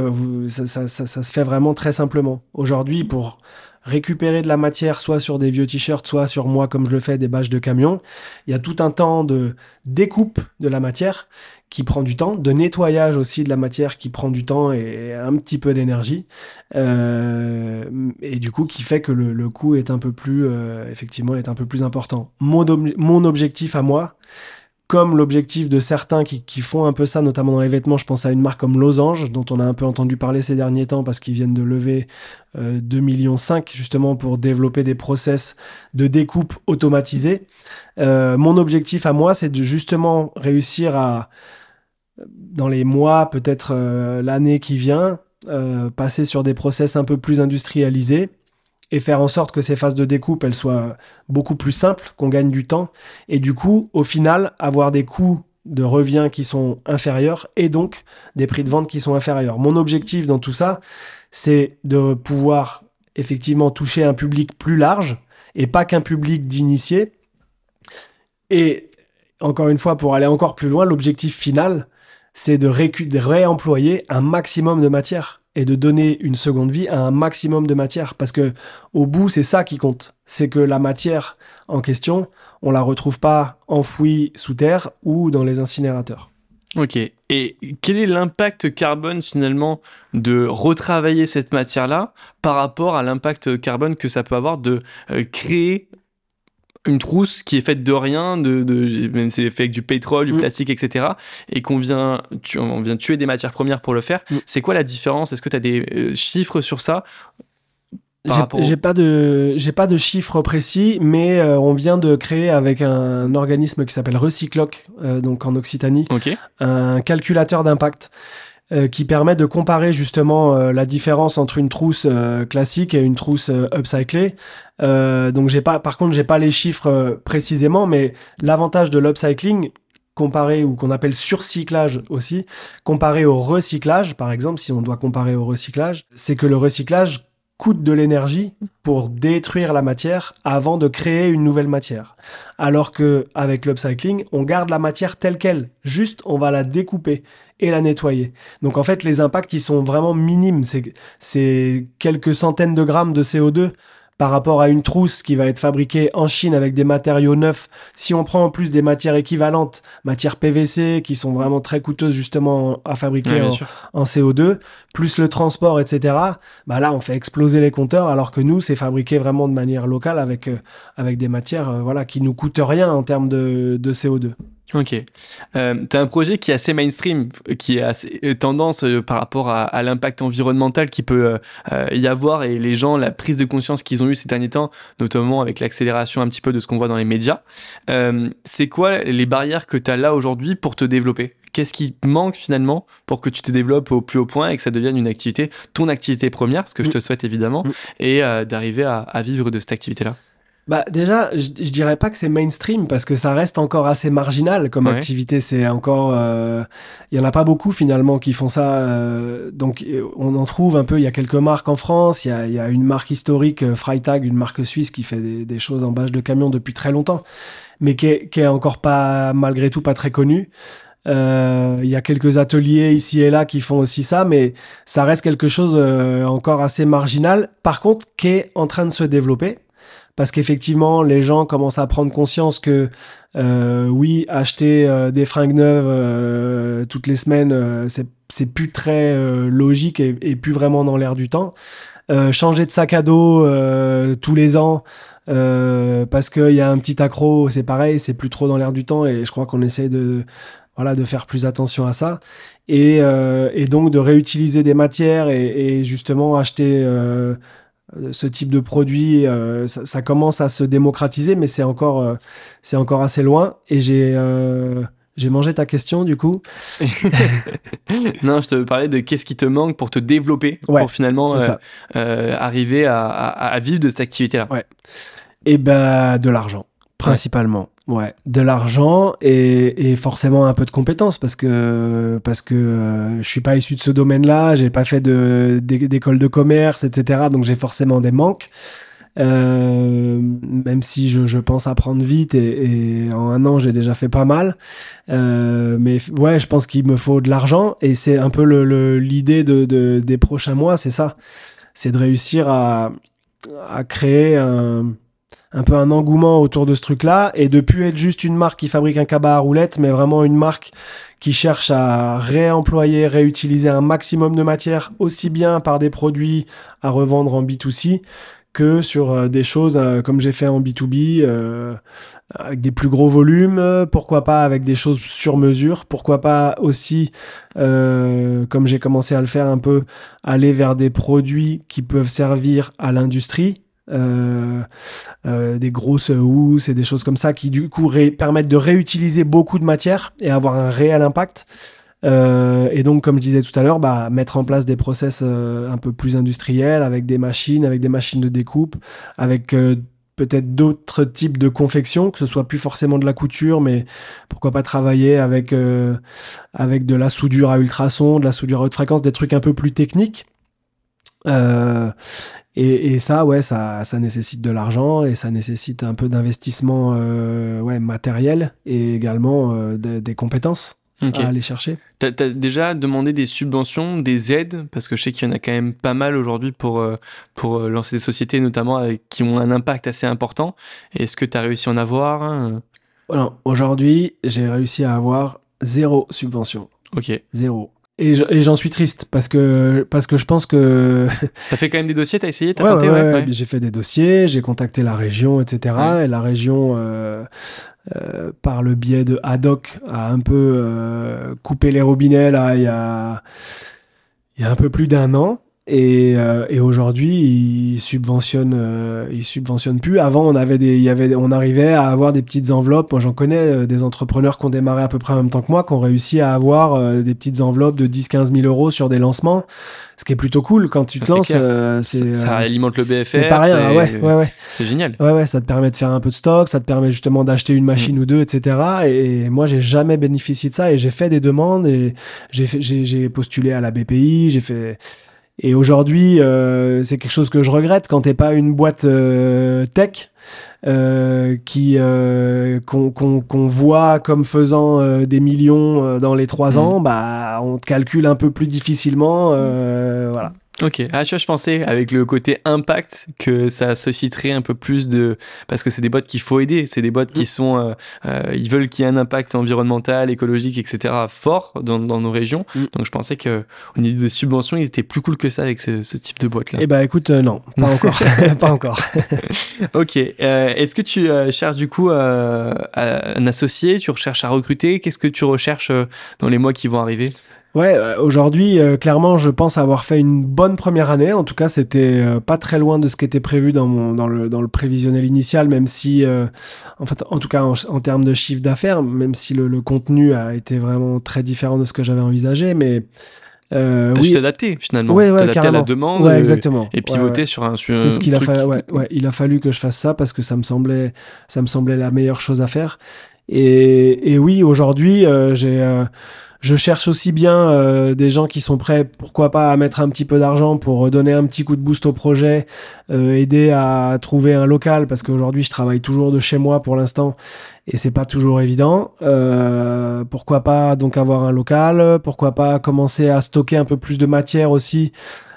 ça, se fait vraiment très simplement. Aujourd'hui, pour récupérer de la matière soit sur des vieux t-shirts, soit sur moi comme je le fais, des bâches de camion, il y a tout un temps de découpe de la matière qui prend du temps, de nettoyage aussi de la matière qui prend du temps et un petit peu d'énergie, euh, et du coup qui fait que le, coût est un peu plus, euh, effectivement, est un peu plus important. Mon, mon objectif à moi, comme l'objectif de certains qui, font un peu ça, notamment dans les vêtements, je pense à une marque comme Losange, dont on a un peu entendu parler ces derniers temps parce qu'ils viennent de lever euh, 2,5 millions justement pour développer des process de découpe automatisés. Euh, mon objectif à moi, c'est de justement réussir à dans les mois, peut-être euh, l'année qui vient, euh, passer sur des process un peu plus industrialisés et faire en sorte que ces phases de découpe elles soient beaucoup plus simples, qu'on gagne du temps et du coup, au final, avoir des coûts de revient qui sont inférieurs et donc des prix de vente qui sont inférieurs. Mon objectif dans tout ça, c'est de pouvoir effectivement toucher un public plus large et pas qu'un public d'initiés. Et encore une fois, pour aller encore plus loin, l'objectif final, c'est de, réemployer un maximum de matière et de donner une seconde vie à un maximum de matière. Parce que au bout, c'est ça qui compte. C'est que la matière en question, on la retrouve pas enfouie sous terre ou dans les incinérateurs. Ok. Et quel est l'impact carbone finalement de retravailler cette matière-là par rapport à l'impact carbone que ça peut avoir de euh, créer une trousse qui est faite de rien, de, de même c'est fait avec du pétrole, du mm. plastique, etc. Et qu'on vient, tu, on vient tuer des matières premières pour le faire. Mm. C'est quoi la différence? Est-ce que tu as des euh, chiffres sur ça? J'ai pas de j'ai pas de chiffres précis, mais euh, on vient de créer avec un organisme qui s'appelle Recycloc, euh, donc en Occitanie, un calculateur d'impact. Euh, qui permet de comparer justement euh, la différence entre une trousse euh, classique et une trousse upcyclée. donc j'ai pas, par contre, j'ai pas les chiffres précisément, mais l'avantage de l'upcycling comparé ou qu'on appelle surcyclage aussi, comparé au recyclage, par exemple, si on doit comparer au recyclage, c'est que le recyclage coûte de l'énergie pour détruire la matière avant de créer une nouvelle matière. Alors que avec l'upcycling, on garde la matière telle qu'elle, juste on va la découper et la nettoyer. Donc en fait, les impacts ils sont vraiment minimes, c'est quelques centaines de grammes de CO2 par rapport à une trousse qui va être fabriquée en Chine avec des matériaux neufs, si on prend en plus des matières équivalentes, matières PVC qui sont vraiment très coûteuses justement à fabriquer en, CO2, plus le transport, etc. Bah là, on fait exploser les compteurs alors que nous, c'est fabriqué vraiment de manière locale avec, euh, avec des matières euh, voilà, qui nous coûtent rien en termes de, de CO2. Ok. Euh, tu as un projet qui est assez mainstream, qui est assez euh, tendance euh, par rapport à, l'impact environnemental qui peut y avoir et les gens, la prise de conscience qu'ils ont eu ces derniers temps, notamment avec l'accélération un petit peu de ce qu'on voit dans les médias. c'est quoi les barrières que tu as là aujourd'hui pour te développer? Qu'est-ce qui manque finalement pour que tu te développes au plus haut point et que ça devienne une activité, ton activité première, ce que je te mm. souhaite évidemment, mm. et d'arriver à vivre de cette activité-là? Bah déjà, je, dirais pas que c'est mainstream parce que ça reste encore assez marginal comme activité. C'est encore, euh, il y en a pas beaucoup finalement qui font ça. Euh, donc on en trouve un peu. Il y a quelques marques en France. Il y a, y a, une marque historique, euh, Freitag, une marque suisse qui fait des, des, choses en bâche de camion depuis très longtemps, mais qui est, qui est encore pas malgré tout pas très connue. Euh, il y a quelques ateliers ici et là qui font aussi ça, mais ça reste quelque chose encore assez marginal. Par contre, qui est en train de se développer parce qu'effectivement, les gens commencent à prendre conscience que euh, oui, acheter euh, des fringues neuves euh, toutes les semaines, c'est plus très logique et, et, plus vraiment dans l'air du temps. changer de sac à dos tous les ans. parce qu'il y a un petit accro, c'est pareil, c'est plus trop dans l'air du temps et je crois qu'on essaie de, voilà, de faire plus attention à ça et, et donc de réutiliser des matières et, et justement acheter euh, ce type de produit, euh, ça, commence à se démocratiser, mais c'est encore, euh, c'est encore assez loin. Et j'ai, j'ai mangé ta question du coup. [laughs] non, je te parlais de qu'est-ce qui te manque pour te développer, pour finalement arriver à, à, vivre de cette activité-là. Ouais. Et eh ben de l'argent, principalement. Ouais, de l'argent et, forcément un peu de compétences parce que parce que euh, je suis pas issu de ce domaine-là, j'ai pas fait d'école de commerce, etc. Donc j'ai forcément des manques. Euh, même si je, je, pense apprendre vite et, en un an j'ai déjà fait pas mal. Euh, mais ouais, je pense qu'il me faut de l'argent et c'est un peu l'idée de, des prochains mois, c'est ça. C'est de réussir à, à créer un, un peu un engouement autour de ce truc-là. Et de plus être juste une marque qui fabrique un cabas à roulettes, mais vraiment une marque qui cherche à réemployer, réutiliser un maximum de matière, aussi bien par des produits à revendre en B2C que sur euh, des choses euh, comme j'ai fait en B2B, euh, avec des plus gros volumes, pourquoi pas avec des choses sur mesure, pourquoi pas aussi, comme j'ai commencé à le faire un peu, aller vers des produits qui peuvent servir à l'industrie, des grosses housses et des choses comme ça qui du coup permettent de réutiliser beaucoup de matière et avoir un réel impact. Euh, et donc, comme je disais tout à l'heure, bah, mettre en place des process un peu plus industriels avec des machines, avec des machines de découpe, avec peut-être d'autres types de confection, que ce soit plus forcément de la couture, mais pourquoi pas travailler avec, avec de la soudure à ultrasons, de la soudure à haute fréquence, des trucs un peu plus techniques. Euh, et, et, ça, ouais, ça, ça nécessite de l'argent et ça nécessite un peu d'investissement euh, ouais, matériel et également euh, des compétences à aller chercher. Tu as, déjà demandé des subventions, des aides, parce que je sais qu'il y en a quand même pas mal aujourd'hui pour, euh, pour lancer des sociétés, notamment avec, qui ont un impact assez important. Est-ce que tu as réussi à en avoir Aujourd'hui, j'ai réussi à avoir zéro subvention. Ok. Zéro. Et j'en suis triste parce que, parce que je pense que. [laughs] T'as fait quand même des dossiers, t'as essayé, t'as ouais, tenté, ouais, J'ai fait des dossiers, j'ai contacté la région, etc. Et la région, euh, euh, par le biais de Haddock, a un peu euh, coupé les robinets là il y a, il y a un peu plus d'un an. Et, euh, et aujourd'hui, ils subventionnent, euh, ils subventionnent plus. Avant, on avait des, il y avait, on arrivait à avoir des petites enveloppes. Moi, j'en connais euh, des entrepreneurs qui ont démarré à peu près en même temps que moi, qui ont réussi à avoir euh, des petites enveloppes de 10-15 000 euros sur des lancements. Ce qui est plutôt cool quand tu te lances. ça, ça alimente le BFR. C'est pas rien. Ouais, ouais, ouais. C'est génial. Ouais, ouais. Ça te permet de faire un peu de stock. Ça te permet justement d'acheter une machine mm. ou deux, etc. Et, moi, j'ai jamais bénéficié de ça. Et j'ai fait des demandes et j'ai, j'ai postulé à la BPI. J'ai fait et aujourd'hui, euh, c'est quelque chose que je regrette quand t'es pas une boîte euh, tech euh, qui euh, qu'on voit comme faisant euh, des millions dans les trois mmh. ans, bah on te calcule un peu plus difficilement, voilà. Ok, ah, tu vois, je pensais avec le côté impact que ça susciterait un peu plus de. Parce que c'est des boîtes qu'il faut aider, c'est des boîtes qui mm. sont. Euh, euh, ils veulent qu'il y ait un impact environnemental, écologique, etc. fort dans, dans nos régions. Mm. Donc je pensais qu'au niveau des subventions, ils étaient plus cool que ça avec ce, ce type de boîte-là. Eh bah écoute, non, pas [laughs] encore. [laughs] pas encore. [laughs] ok, est-ce que tu cherches du coup un associé? Tu recherches à recruter? Qu'est-ce que tu recherches dans les mois qui vont arriver? Ouais, euh, aujourd'hui, euh, clairement, je pense avoir fait une bonne première année. En tout cas, c'était euh, pas très loin de ce qui était prévu dans, mon, dans, le, dans le prévisionnel initial, même si, en fait, en tout cas, en, termes de chiffre d'affaires, même si le, le, contenu a été vraiment très différent de ce que j'avais envisagé, mais. Euh, oui. adapté finalement. Ouais, ouais, adapté à la demande. Ouais, exactement. Et, pivoter sur un. C'est ce qu'il a fallu. Ouais, ouais, il a fallu que je fasse ça parce que ça me semblait, ça me semblait la meilleure chose à faire. Et, et oui, aujourd'hui, j'ai je cherche aussi bien euh, des gens qui sont prêts, pourquoi pas, à mettre un petit peu d'argent pour donner un petit coup de boost au projet, euh, aider à trouver un local, parce qu'aujourd'hui je travaille toujours de chez moi pour l'instant et c'est pas toujours évident. Euh, pourquoi pas donc avoir un local, pourquoi pas commencer à stocker un peu plus de matière aussi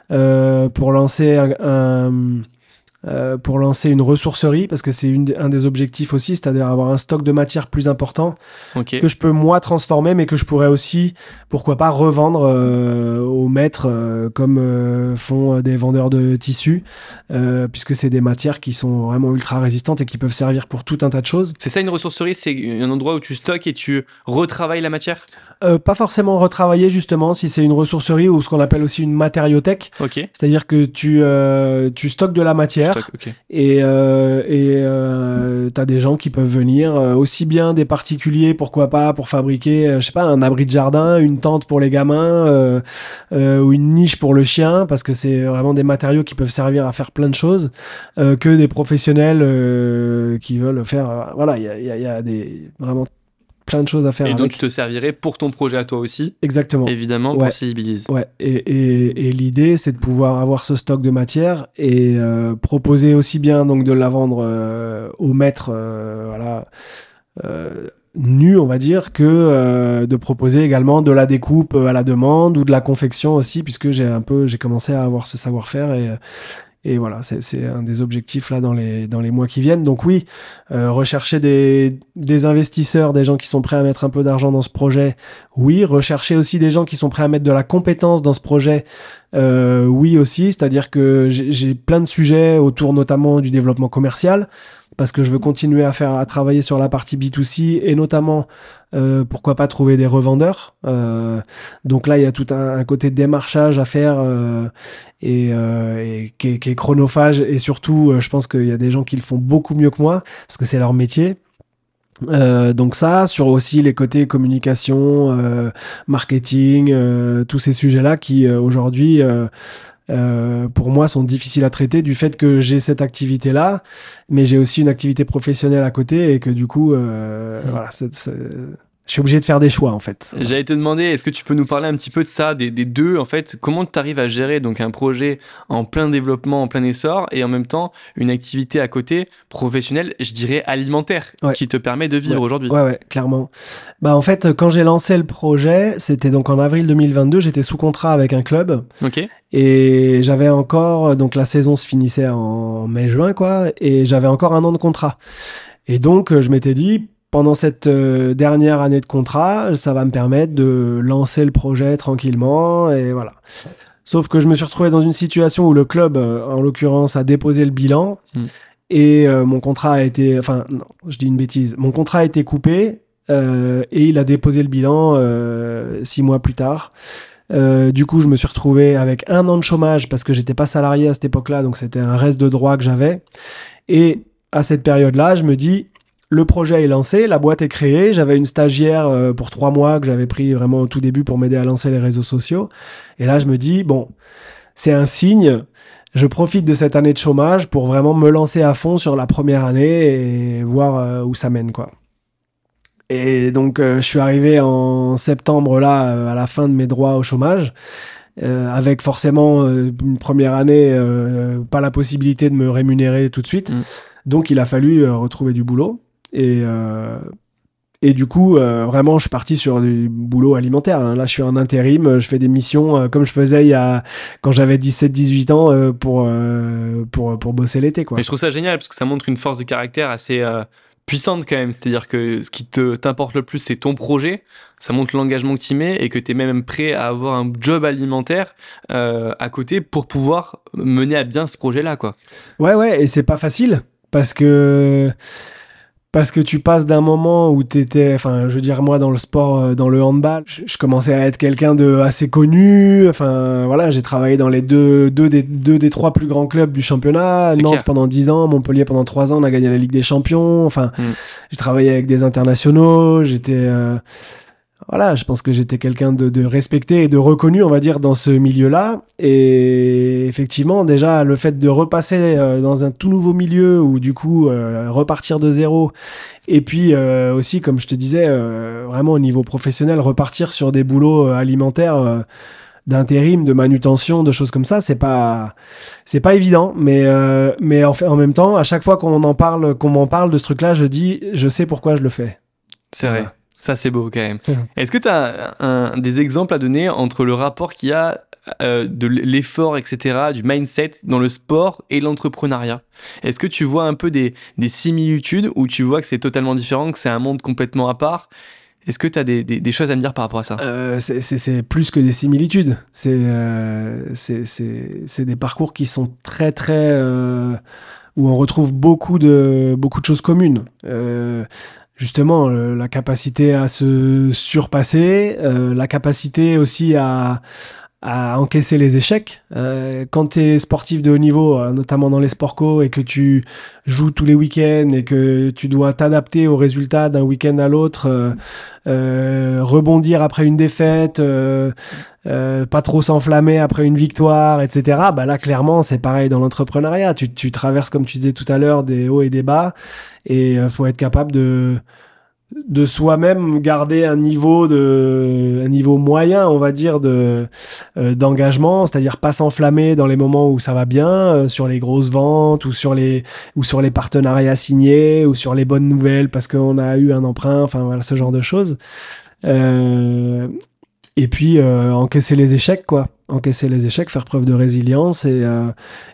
pour lancer un euh, pour lancer une ressourcerie, parce que c'est un des objectifs aussi, c'est-à-dire avoir un stock de matière plus important que je peux moi transformer, mais que je pourrais aussi, pourquoi pas, revendre euh, aux maîtres euh, comme font des vendeurs de tissus, puisque c'est des matières qui sont vraiment ultra résistantes et qui peuvent servir pour tout un tas de choses. C'est ça une ressourcerie, c'est un endroit où tu stockes et tu retravailles la matière? Pas forcément retravailler justement, si c'est une ressourcerie ou ce qu'on appelle aussi une matériothèque. C'est-à-dire que tu, tu stockes de la matière et euh, et euh, t'as des gens qui peuvent venir, euh, aussi bien des particuliers, pourquoi pas, pour fabriquer, je sais pas, un abri de jardin, une tente pour les gamins, ou une niche pour le chien, parce que c'est vraiment des matériaux qui peuvent servir à faire plein de choses, que des professionnels qui veulent faire. voilà, il y a, y, y a des vraiment plein de choses à faire. Et donc tu te servirais pour ton projet à toi aussi. Exactement. Évidemment, pour. Ouais. Et, et, et l'idée, c'est de pouvoir avoir ce stock de matière et euh, proposer aussi bien donc de la vendre euh, au maître, euh, voilà. nu on va dire que de proposer également de la découpe à la demande ou de la confection aussi puisque j'ai un peu j'ai commencé à avoir ce savoir-faire et, et voilà, c'est un des objectifs là dans les, dans les mois qui viennent. Donc oui, euh, rechercher des, des investisseurs, des gens qui sont prêts à mettre un peu d'argent dans ce projet. Oui, rechercher aussi des gens qui sont prêts à mettre de la compétence dans ce projet. Euh, oui aussi, c'est-à-dire que j'ai plein de sujets autour notamment du développement commercial parce que je veux continuer à faire à travailler sur la partie B2C et notamment euh, pourquoi pas trouver des revendeurs. Euh, donc là, il y a tout un, côté démarchage à faire euh, et, et qui, est, qui, est, chronophage et surtout, je pense qu'il y a des gens qui le font beaucoup mieux que moi parce que c'est leur métier. donc ça, sur aussi les côtés communication, marketing, tous ces sujets-là qui aujourd'hui euh, pour moi sont difficiles à traiter du fait que j'ai cette activité là mais j'ai aussi une activité professionnelle à côté et que du coup euh, mmh. voilà je suis obligé de faire des choix en fait. J'allais te demander, est-ce que tu peux nous parler un petit peu de ça, des, deux en fait, comment tu arrives à gérer donc un projet en plein développement, en plein essor et en même temps une activité à côté professionnelle, je dirais alimentaire, qui te permet de vivre aujourd'hui? Ouais, ouais, clairement. Bah en fait, quand j'ai lancé le projet, c'était donc en avril 2022, j'étais sous contrat avec un club. Ok. Et j'avais encore, donc la saison se finissait en mai-juin quoi, et j'avais encore un an de contrat. Et donc je m'étais dit pendant cette euh, dernière année de contrat, ça va me permettre de lancer le projet tranquillement et voilà. Sauf que je me suis retrouvé dans une situation où le club, euh, en l'occurrence, a déposé le bilan hmm. et euh, mon contrat a été, enfin non, je dis une bêtise, mon contrat a été coupé et il a déposé le bilan six mois plus tard. du coup, je me suis retrouvé avec un an de chômage parce que j'étais pas salarié à cette époque-là, donc c'était un reste de droit que j'avais. Et à cette période-là, je me dis, le projet est lancé, la boîte est créée. J'avais une stagiaire euh, pour trois mois que j'avais pris vraiment au tout début pour m'aider à lancer les réseaux sociaux. Et là, je me dis, bon, c'est un signe. Je profite de cette année de chômage pour vraiment me lancer à fond sur la première année et voir euh, où ça mène, quoi. Et donc, euh, je suis arrivé en septembre, là, à la fin de mes droits au chômage. avec forcément une première année, pas la possibilité de me rémunérer tout de suite. Mm. Donc il a fallu retrouver du boulot. Et, euh, Et du coup, euh, vraiment, je suis parti sur du boulot alimentaire. hein. Là, je suis en intérim, je fais des missions euh, comme je faisais il y a, quand j'avais 17-18 ans pour, pour, pour bosser l'été. Quoi. Mais je trouve ça génial parce que ça montre une force de caractère assez puissante quand même. C'est-à-dire que ce qui te t'importe le plus, c'est ton projet. Ça montre l'engagement que tu mets et que tu es même prêt à avoir un job alimentaire euh, à côté pour pouvoir mener à bien ce projet-là. quoi. Ouais, ouais, et c'est pas facile parce que parce que tu passes d'un moment où t'étais, enfin, je veux dire moi dans le sport, euh, dans le handball, je, je commençais à être quelqu'un de assez connu. Enfin, voilà, j'ai travaillé dans les deux, deux des deux des trois plus grands clubs du championnat. Nantes clair. pendant 10 ans, Montpellier pendant 3 ans, on a gagné la Ligue des Champions. Enfin, Mm. j'ai travaillé avec des internationaux. J'étais euh, voilà, je pense que j'étais quelqu'un de, de respecté et de reconnu, on va dire, dans ce milieu-là. Et effectivement, déjà, le fait de repasser euh, dans un tout nouveau milieu ou du coup euh, repartir de zéro, et puis euh, aussi, comme je te disais, euh, vraiment au niveau professionnel, repartir sur des boulots euh, alimentaires. euh, d'intérim, de manutention, de choses comme ça, c'est pas c'est pas évident, mais euh, mais en, fait, en même temps, à chaque fois qu'on en parle, qu'on m'en parle de ce truc-là, je dis, je sais pourquoi je le fais. C'est Voilà. Ça, c'est beau quand même. Est-ce que tu as un, des exemples à donner entre le rapport qu'il y a euh, de l'effort, etc., du mindset dans le sport et l'entrepreneuriat? Est-ce que tu vois un peu des, des similitudes ou tu vois que c'est totalement différent, que c'est un monde complètement à part? Est-ce que tu as des, des- des choses à me dire par rapport à ça? Euh, c'est- plus que des similitudes. C'est euh, c'est- des parcours qui sont très très euh, où on retrouve beaucoup de beaucoup de choses communes. Justement, euh, la capacité à se surpasser, euh, la capacité aussi à à encaisser les échecs. Euh, quand tu es sportif de haut niveau, euh, notamment dans les sports co, et que tu joues tous les week-ends et que tu dois t'adapter aux résultats d'un week-end à l'autre, euh, euh, rebondir après une défaite, euh, pas trop s'enflammer après une victoire, etc. Bah là, clairement, c'est pareil dans l'entrepreneuriat. Tu, tu traverses, comme tu disais tout à l'heure, des hauts et des bas, et faut être capable de de soi-même garder un niveau de un niveau moyen on va dire de euh, d'engagement c'est-à-dire pas s'enflammer dans les moments où ça va bien euh, sur les grosses ventes ou sur les ou sur les partenariats signés ou sur les bonnes nouvelles parce qu'on a eu un emprunt enfin voilà ce genre de choses. Euh, et puis euh, encaisser les échecs quoi encaisser les échecs faire preuve de résilience et euh,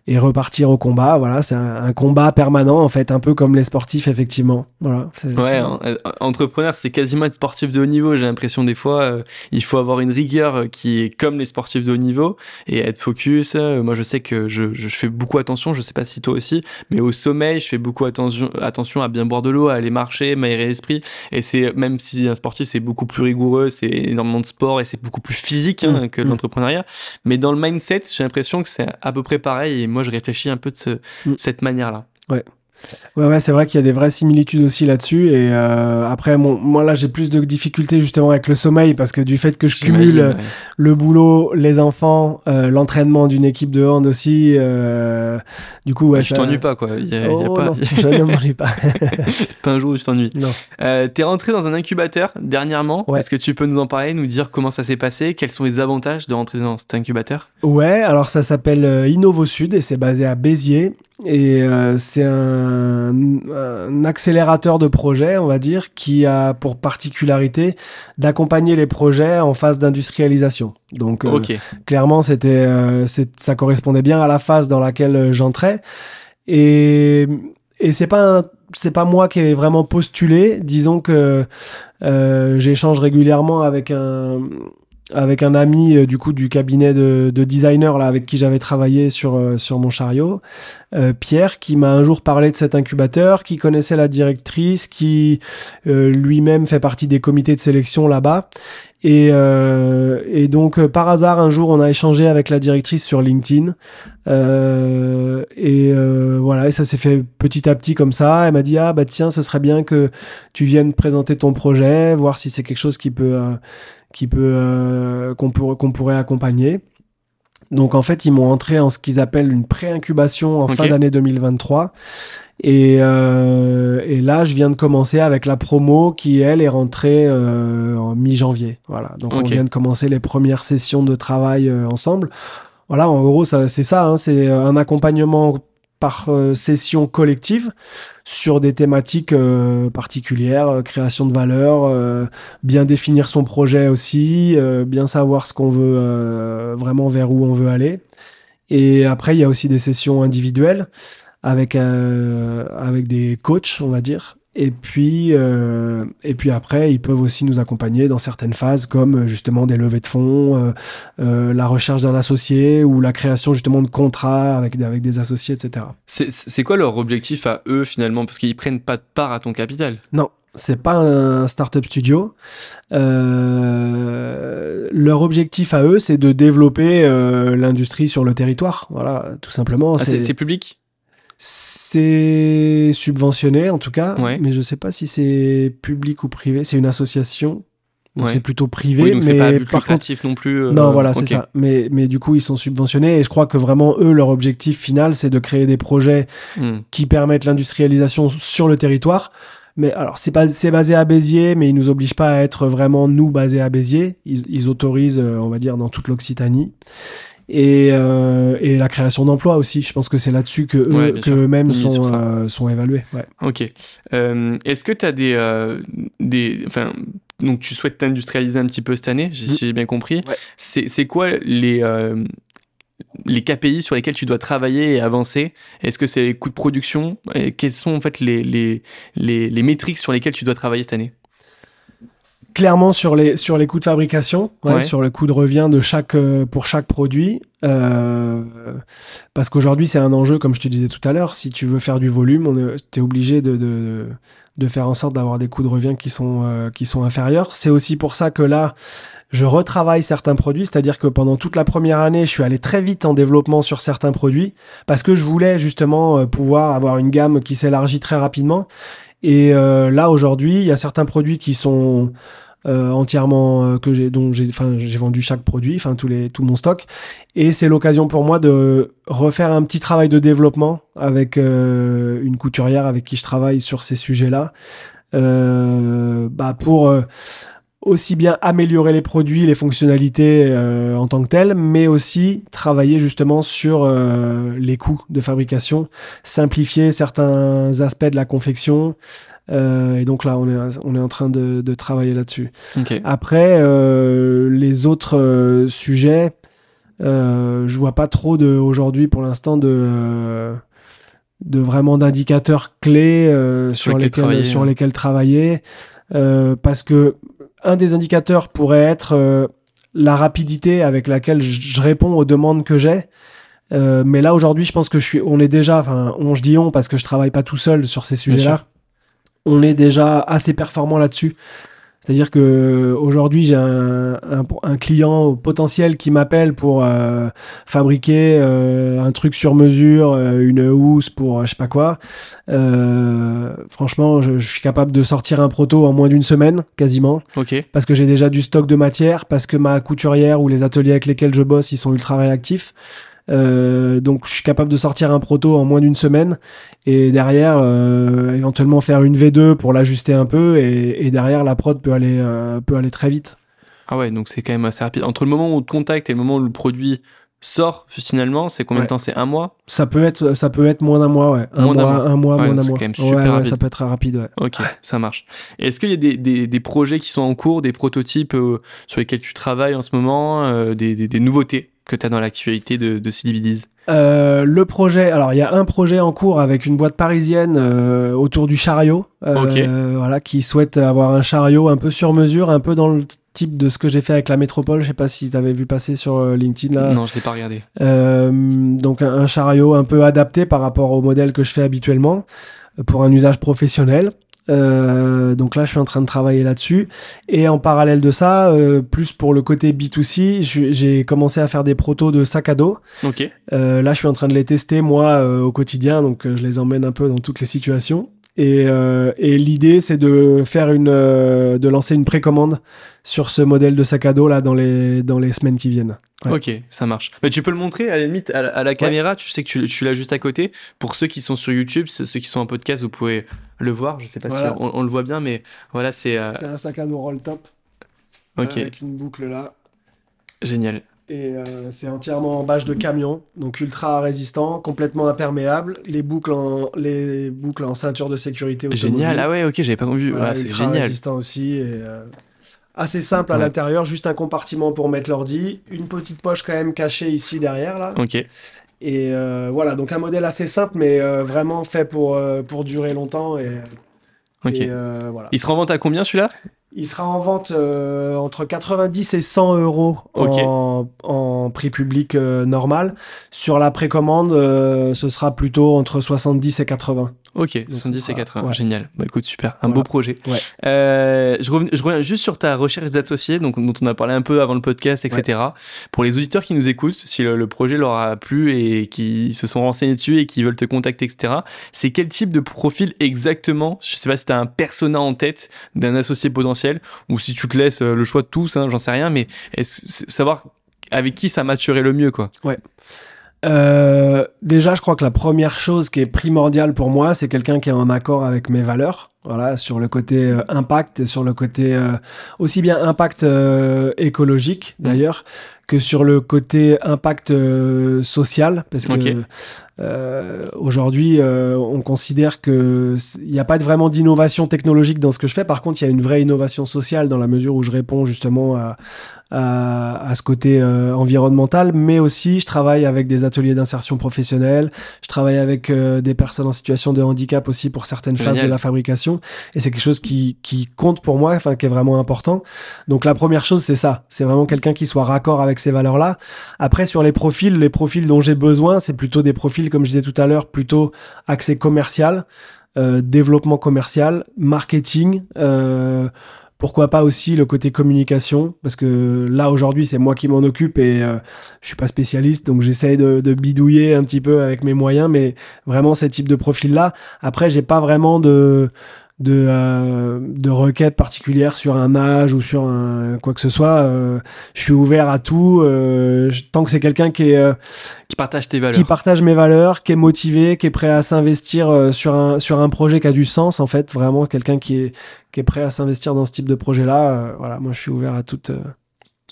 et repartir au combat voilà c'est un, un combat permanent en fait un peu comme les sportifs effectivement voilà Ouais, en- euh, entrepreneur, c'est quasiment être sportif de haut niveau. J'ai l'impression des fois, euh, il faut avoir une rigueur euh, qui est comme les sportifs de haut niveau et être focus. Moi, je sais que je, je fais beaucoup attention. Je sais pas si toi aussi, mais au sommeil, je fais beaucoup attention, attention à bien boire de l'eau, à aller marcher, m'aérer l'esprit. Et c'est même si un sportif c'est beaucoup plus rigoureux, c'est énormément de sport et c'est beaucoup plus physique hein, Mm, que mm. l'entrepreneuriat. Mais dans le mindset, j'ai l'impression que c'est à peu près pareil. Et moi, je réfléchis un peu de ce- Mm. cette manière-là. Ouais, ouais, c'est vrai qu'il y a des vraies similitudes aussi là-dessus. Et euh, après, mon- moi là, j'ai plus de difficultés justement avec le sommeil parce que du fait que je cumule euh, ouais. le boulot, les enfants, euh, l'entraînement d'une équipe de hand aussi. euh, du coup, ouais, tu ça- t'ennuies pas, quoi. Il y a, il y a Oh, pas, non, [laughs] je ne m'ennuie pas. [laughs] pas un jour où tu t'ennuies. non. T'es rentré dans un incubateur dernièrement. Ouais. Est-ce que tu peux nous en parler, nous dire comment ça s'est passé? Quels sont les avantages de rentrer dans cet incubateur? Ouais, alors ça s'appelle Innovo Sud et c'est basé à Béziers. Et euh, c'est un, un accélérateur de projet, on va dire, qui a pour particularité d'accompagner les projets en phase d'industrialisation. Donc, euh, clairement, c'était, euh, ça correspondait bien à la phase dans laquelle euh, j'entrais. Et, et c'est pas c'est pas moi qui ai vraiment postulé. Disons que euh, j'échange régulièrement avec un avec un ami euh, du coup du cabinet de, de designer là avec qui j'avais travaillé sur euh, sur mon chariot, euh, Pierre, qui m'a un jour parlé de cet incubateur, qui connaissait la directrice, qui lui-même fait partie des comités de sélection là-bas. Et, euh, et donc, euh, par hasard, un jour, on a échangé avec la directrice sur LinkedIn. Euh, et voilà, et ça s'est fait petit à petit comme ça. Elle m'a dit Ah, bah tiens, ce serait bien que tu viennes présenter ton projet, voir si c'est quelque chose qui peut, qui peut, qu'on pourrait accompagner. Donc, en fait, ils m'ont entré en ce qu'ils appellent une pré-incubation en fin d'année 2023. Et, euh, et là, je viens de commencer avec la promo qui, elle, est rentrée euh, en mi-janvier. Voilà. Donc, on vient de commencer les premières sessions de travail euh, ensemble. Voilà, en gros, ça, c'est ça. hein, c'est un accompagnement par euh, session collective sur des thématiques euh, particulières, euh, création de valeur, bien définir son projet aussi, bien savoir ce qu'on veut vraiment vers où on veut aller. Et après, il y a aussi des sessions individuelles avec avec des coachs, on va dire. Et puis euh, et puis après, ils peuvent aussi nous accompagner dans certaines phases comme euh, justement des levées de fonds, euh, euh, la recherche d'un associé ou la création justement de contrats avec des, avec des associés, etc. C'est- quoi leur objectif à eux finalement? Parce qu'ils prennent pas de part à ton capital. Non, c'est pas un startup studio. Euh, leur objectif à eux, c'est de développer euh, l'industrie sur le territoire. Voilà, tout simplement. Ah, c'est public? C'est subventionné en tout cas, Ouais. mais je sais pas si c'est public ou privé. C'est une association, donc Ouais. c'est plutôt privé. Oui, donc c'est mais pas à but par contre, non plus. euh, non, voilà, c'est ça. Mais, mais du coup, ils sont subventionnés et je crois que vraiment, eux, leur objectif final, c'est de créer des projets Hmm. qui permettent l'industrialisation sur le territoire. Mais alors, c'est pas, c'est basé à Béziers, mais ils nous obligent pas à être vraiment nous basés à Béziers. Ils, ils autorisent, euh, on va dire, dans toute l'Occitanie. Et, euh, et la création d'emplois aussi. Je pense que c'est là-dessus que eux, Ouais, que eux-mêmes sont, euh, sont évalués. Ouais. Ok. Euh, Est-ce que tu as des, des. Enfin, donc tu souhaites t'industrialiser un petit peu cette année, j'ai- Mm. si j'ai bien compris. Ouais. C'est c'est quoi les, euh, les KPI sur lesquels tu dois travailler et avancer? Est-ce que c'est les coûts de production? Et Quelles sont en fait les, les, les, les métriques sur lesquelles tu dois travailler cette année? Clairement sur les sur les coûts de fabrication, ouais, Ouais. sur le coût de revient de chaque euh, pour chaque produit, euh, parce qu'aujourd'hui c'est un enjeu comme je te disais tout à l'heure. Si tu veux faire du volume, tu es obligé de, de de faire en sorte d'avoir des coûts de revient qui sont euh, qui sont inférieurs. C'est aussi pour ça que là je retravaille certains produits, c'est-à-dire que pendant toute la première année, je suis allé très vite en développement sur certains produits parce que je voulais justement euh, pouvoir avoir une gamme qui s'élargit très rapidement. Et euh, là aujourd'hui, il y a certains produits qui sont euh, entièrement euh, que j'ai dont j'ai enfin j'ai vendu chaque produit, enfin tous les tout mon stock. Et c'est l'occasion pour moi de refaire un petit travail de développement avec une couturière avec qui je travaille sur ces sujets-là. Euh, bah pour aussi bien améliorer les produits, les fonctionnalités euh, en tant que telles, mais aussi travailler justement sur euh, les coûts de fabrication, simplifier certains aspects de la confection. Euh, et donc là, on est, on est en train de, de travailler là-dessus. Après, les autres sujets, je vois pas trop de aujourd'hui pour l'instant de de vraiment d'indicateurs clés euh, sur, lesquels lesquels travailler, sur lesquels travailler euh, parce que un des indicateurs pourrait être euh, la rapidité avec laquelle je, réponds aux demandes que j'ai. Euh, mais là aujourd'hui je pense que je suis on est déjà enfin on je dis on parce que je travaille pas tout seul sur ces sujets là sûr. on est déjà assez performant là-dessus c'est-à-dire que aujourd'hui j'ai un, un, un client potentiel qui m'appelle pour euh, fabriquer euh, un truc sur mesure, euh, une housse pour je sais pas quoi. Euh, franchement, je, je suis capable de sortir un proto en moins d'une semaine, quasiment, parce que j'ai déjà du stock de matière, parce que ma couturière ou les ateliers avec lesquels je bosse, ils sont ultra réactifs. Euh, donc je suis capable de sortir un proto en moins d'une semaine et derrière euh, éventuellement faire une V2 pour l'ajuster un peu et, et derrière la prod peut aller euh, peut aller très vite. Ah ouais, donc c'est quand même assez rapide. Entre le moment où on te contacte et le moment où le produit sort finalement, c'est combien de Ouais. temps? C'est un mois? Ça peut être ça peut être moins d'un mois ouais. Un Moins d'un mois, mois. un mois, Ouais, moins d'un c'est mois. quand même super ouais, rapide. ça peut être très rapide ouais. Ok, ça marche. Est-ce qu'il y a des, des- des projets qui sont en cours, des prototypes euh, sur lesquels tu travailles en ce moment, euh, des- des nouveautés? Que tu as dans l'actualité de, de CDBDs Euh, le projet, alors il y a un projet en cours avec une boîte parisienne euh, autour du chariot, euh, voilà, qui souhaite avoir un chariot un peu sur mesure, un peu dans le type de ce que j'ai fait avec la métropole. Je sais pas si tu avais vu passer sur LinkedIn là. Non, je l'ai pas regardé. Donc un, un chariot un peu adapté par rapport au modèle que je fais habituellement pour un usage professionnel. Euh, donc là, je suis en train de travailler là-dessus. Et en parallèle de ça, euh, plus pour le côté B2C, je- j'ai commencé à faire des protos de sacs à dos. Ok. Euh, là, je suis en train de les tester moi euh, au quotidien, donc euh, je les emmène un peu dans toutes les situations. Et, euh, et l'idée, c'est de faire une, euh, de lancer une précommande sur ce modèle de sac à dos là dans les dans les semaines qui viennent. Ouais. Ok, ça marche. Mais tu peux le montrer à la limite à la, à la caméra. Tu sais que tu, tu l'as juste à côté. Pour ceux qui sont sur YouTube, ceux ceux qui sont en podcast, vous pouvez le voir. Je sais pas Voilà. si on, on le voit bien, mais voilà, c'est euh, C'est un sac à dos roll top ok, avec une boucle là. génial. Et euh, c'est entièrement en bâche de camion, donc ultra résistant, complètement imperméable. Les boucles en, les boucles en ceinture de sécurité. Génial, ah ouais, ok, j'avais pas vu. Voilà, c'est ultra génial. résistant aussi. Et, euh, assez simple à Ouais. l'intérieur, juste un compartiment pour mettre l'ordi, une petite poche quand même cachée ici derrière là. Ok, Et euh, voilà, donc un modèle assez simple, mais vraiment fait pour, pour durer longtemps. Et, ok. et, voilà. Il se rend vente à combien celui-là? Il sera en vente euh, entre 90 et 100 euros en, en prix public euh, normal. Sur la précommande, euh, ce sera plutôt entre 70 et 80. Ok, ce 70 et sera- 80, ouais. génial. Bah écoute, super, un Voilà. beau projet. Ouais. Euh, je, reviens, je reviens juste sur ta recherche d'associés, donc dont on a parlé un peu avant le podcast, etc. Pour les auditeurs qui nous écoutent, si le, le projet leur a plu et qui se sont renseignés dessus et qui veulent te contacter, etc. C'est quel type de profil exactement? Je sais pas si tu as un persona en tête d'un associé potentiel ou si tu te laisses euh, le choix de tous, hein, j'en sais rien, mais savoir avec qui ça matcherait le mieux, quoi. Euh, déjà, je crois que la première chose qui est primordiale pour moi, c'est quelqu'un qui est en accord avec mes valeurs. Voilà, sur le côté euh, impact et sur le côté euh, aussi bien impact euh, écologique Mm. d'ailleurs que sur le côté impact euh, social, parce que aujourd'hui, on considère que il n'y a pas de vraiment d'innovation technologique dans ce que je fais. Par contre, il y a une vraie innovation sociale dans la mesure où je réponds justement à, à, à ce côté environnemental, mais aussi je travaille avec des ateliers d'insertion professionnelle, je travaille avec des personnes en situation de handicap aussi pour certaines phases de la fabrication, et c'est quelque chose qui, compte pour moi, enfin qui est vraiment important. Donc la première chose, c'est ça, c'est vraiment quelqu'un qui soit raccord avec ces valeurs-là. Après, sur les profils, les profils dont j'ai besoin, c'est plutôt des profils, comme je disais tout à l'heure, plutôt accès commercial, euh, développement commercial, marketing. Euh, pourquoi pas aussi le côté communication Parce que là, aujourd'hui, c'est moi qui m'en occupe et euh, je suis pas spécialiste, donc j'essaye de, de bidouiller un petit peu avec mes moyens, mais vraiment ces types de profils-là. Après, j'ai pas vraiment de de, euh, de requêtes particulières sur un âge ou sur un quoi que ce soit. Euh, je suis ouvert à tout. euh, je- tant que c'est quelqu'un qui est euh, Qui partage tes valeurs. qui partage mes valeurs, qui est motivé, qui est prêt à s'investir euh, sur un sur un projet qui a du sens en fait, vraiment quelqu'un qui est qui est prêt à s'investir dans ce type de projet là. voilà, moi je suis ouvert à toute.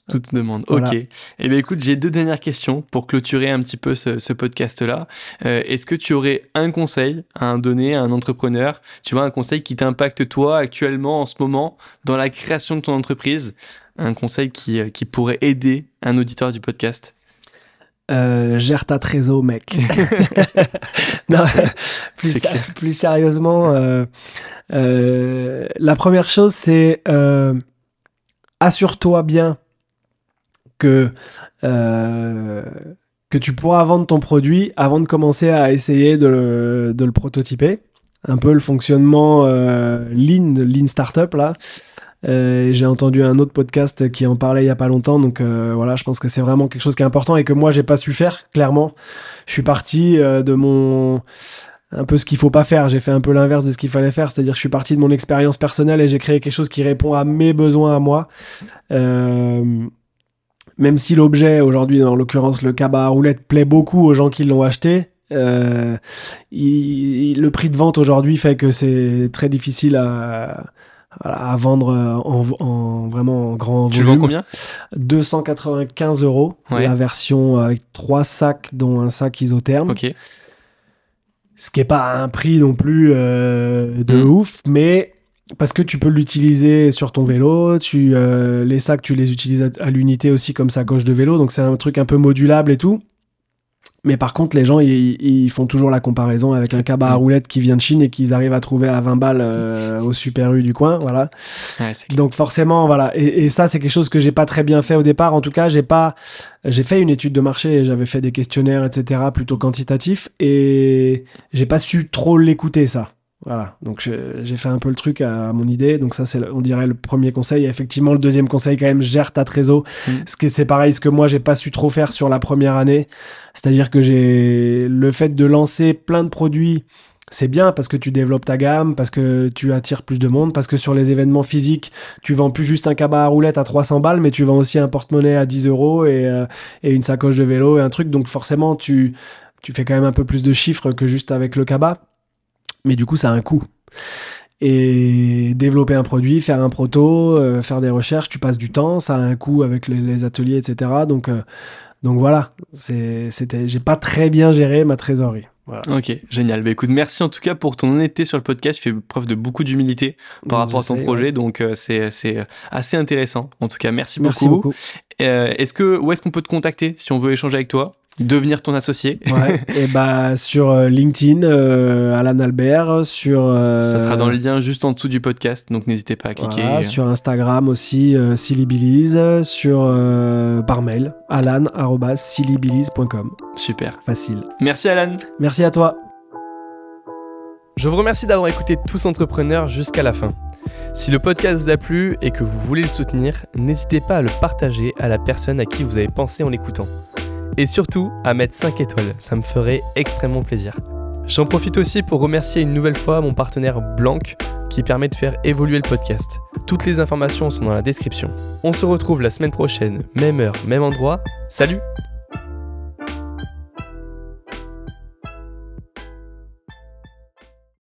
Euh, Toute demande. Voilà. Ok. Eh bien, écoute, j'ai deux dernières questions pour clôturer un petit peu ce, ce podcast-là. Euh, Est-ce que tu aurais un conseil à donner à un entrepreneur? Tu vois, un conseil qui t'impacte toi actuellement, en ce moment, dans la création de ton entreprise? Un conseil qui, euh, qui pourrait aider un auditeur du podcast? Euh, gère ta trésor, mec. [laughs] [laughs] non, plus, sérieusement, euh, euh, la première chose, c'est assure-toi bien que euh, que tu pourras vendre ton produit avant de commencer à essayer de le, de le prototyper. Un peu le fonctionnement euh, lean, lean startup là. Euh, j'ai entendu un autre podcast qui en parlait il y a pas longtemps, donc voilà, je pense que c'est vraiment quelque chose qui est important et que moi j'ai pas su faire clairement. Je suis parti de mon un peu ce qu'il faut pas faire. J'ai fait un peu l'inverse de ce qu'il fallait faire, c'est-à-dire que je suis parti de mon expérience personnelle et j'ai créé quelque chose qui répond à mes besoins à moi. Euh, même si l'objet aujourd'hui, en l'occurrence le cabas à roulettes, plaît beaucoup aux gens qui l'ont acheté. euh, il- il- le prix de vente aujourd'hui fait que c'est très difficile à, à vendre en, en- vraiment en grand Tu volume. vends combien? 295 euros Ouais. la version avec trois sacs dont un sac isotherme Ok. ce qui est pas un prix non plus euh, de Mm. ouf mais parce que tu peux l'utiliser sur ton vélo tu euh, les sacs tu les utilises à, à l'unité aussi comme sacoche de vélo donc c'est un truc un peu modulable et tout mais par contre les gens ils, font toujours la comparaison avec un cabas à Mm. roulettes qui vient de Chine et qu'ils arrivent à trouver à 20 balles euh, au Super U du coin voilà Ouais, donc forcément, voilà. Et, et ça, c'est quelque chose que j'ai pas très bien fait au départ. En tout cas, j'ai pas, j'ai fait une étude de marché, j'avais fait des questionnaires, etc., plutôt quantitatifs, et j'ai pas su trop l'écouter ça. Voilà. Donc j'ai fait un peu le truc à, mon idée. Donc ça, c'est, on dirait le premier conseil. Et effectivement, le deuxième conseil, quand même, gère ta trésor. Mm. Ce que c'est pareil, ce que moi j'ai pas su trop faire sur la première année. C'est-à-dire que j'ai le fait de lancer plein de produits c'est bien parce que tu développes ta gamme, parce que tu attires plus de monde, parce que sur les événements physiques, tu vends plus juste un cabas à roulettes à 300 balles, mais tu vends aussi un porte-monnaie à 10 euros et, euh, et une sacoche de vélo et un truc. Donc forcément, tu, tu fais quand même un peu plus de chiffres que juste avec le cabas. Mais du coup, ça a un coût. et développer un produit, faire un proto, euh, faire des recherches, tu passes du temps, ça a un coût avec les, les ateliers, etc. Donc, euh, donc voilà, c'était, j'ai pas très bien géré ma trésorerie. Voilà. Ok, génial. Bah, écoute, merci en tout cas pour ton honnêteté sur le podcast. Tu fais preuve de beaucoup d'humilité par rapport à ton projet, ouais. donc euh, c'est c'est assez intéressant. En tout cas, merci, Merci beaucoup. beaucoup. Euh, est-ce que où est-ce qu'on peut te contacter si on veut échanger avec toi, devenir ton associé Ouais. [laughs] et bah sur euh, LinkedIn, euh, Alan Albert, sur euh, Ça sera dans le lien juste en dessous du podcast, donc n'hésitez pas à cliquer. voilà, sur Instagram aussi, euh, sur euh, par mail, alan@sillybillies.com. Super. Facile. Merci Alan. Merci à toi. Je vous remercie d'avoir écouté Tous Entrepreneurs jusqu'à la fin. Si le podcast vous a plu et que vous voulez le soutenir, n'hésitez pas à le partager à la personne à qui vous avez pensé en l'écoutant. Et surtout, à mettre 5 étoiles, ça me ferait extrêmement plaisir. J'en profite aussi pour remercier une nouvelle fois mon partenaire Blanc qui permet de faire évoluer le podcast. Toutes les informations sont dans la description. On se retrouve la semaine prochaine, même heure, même endroit. Salut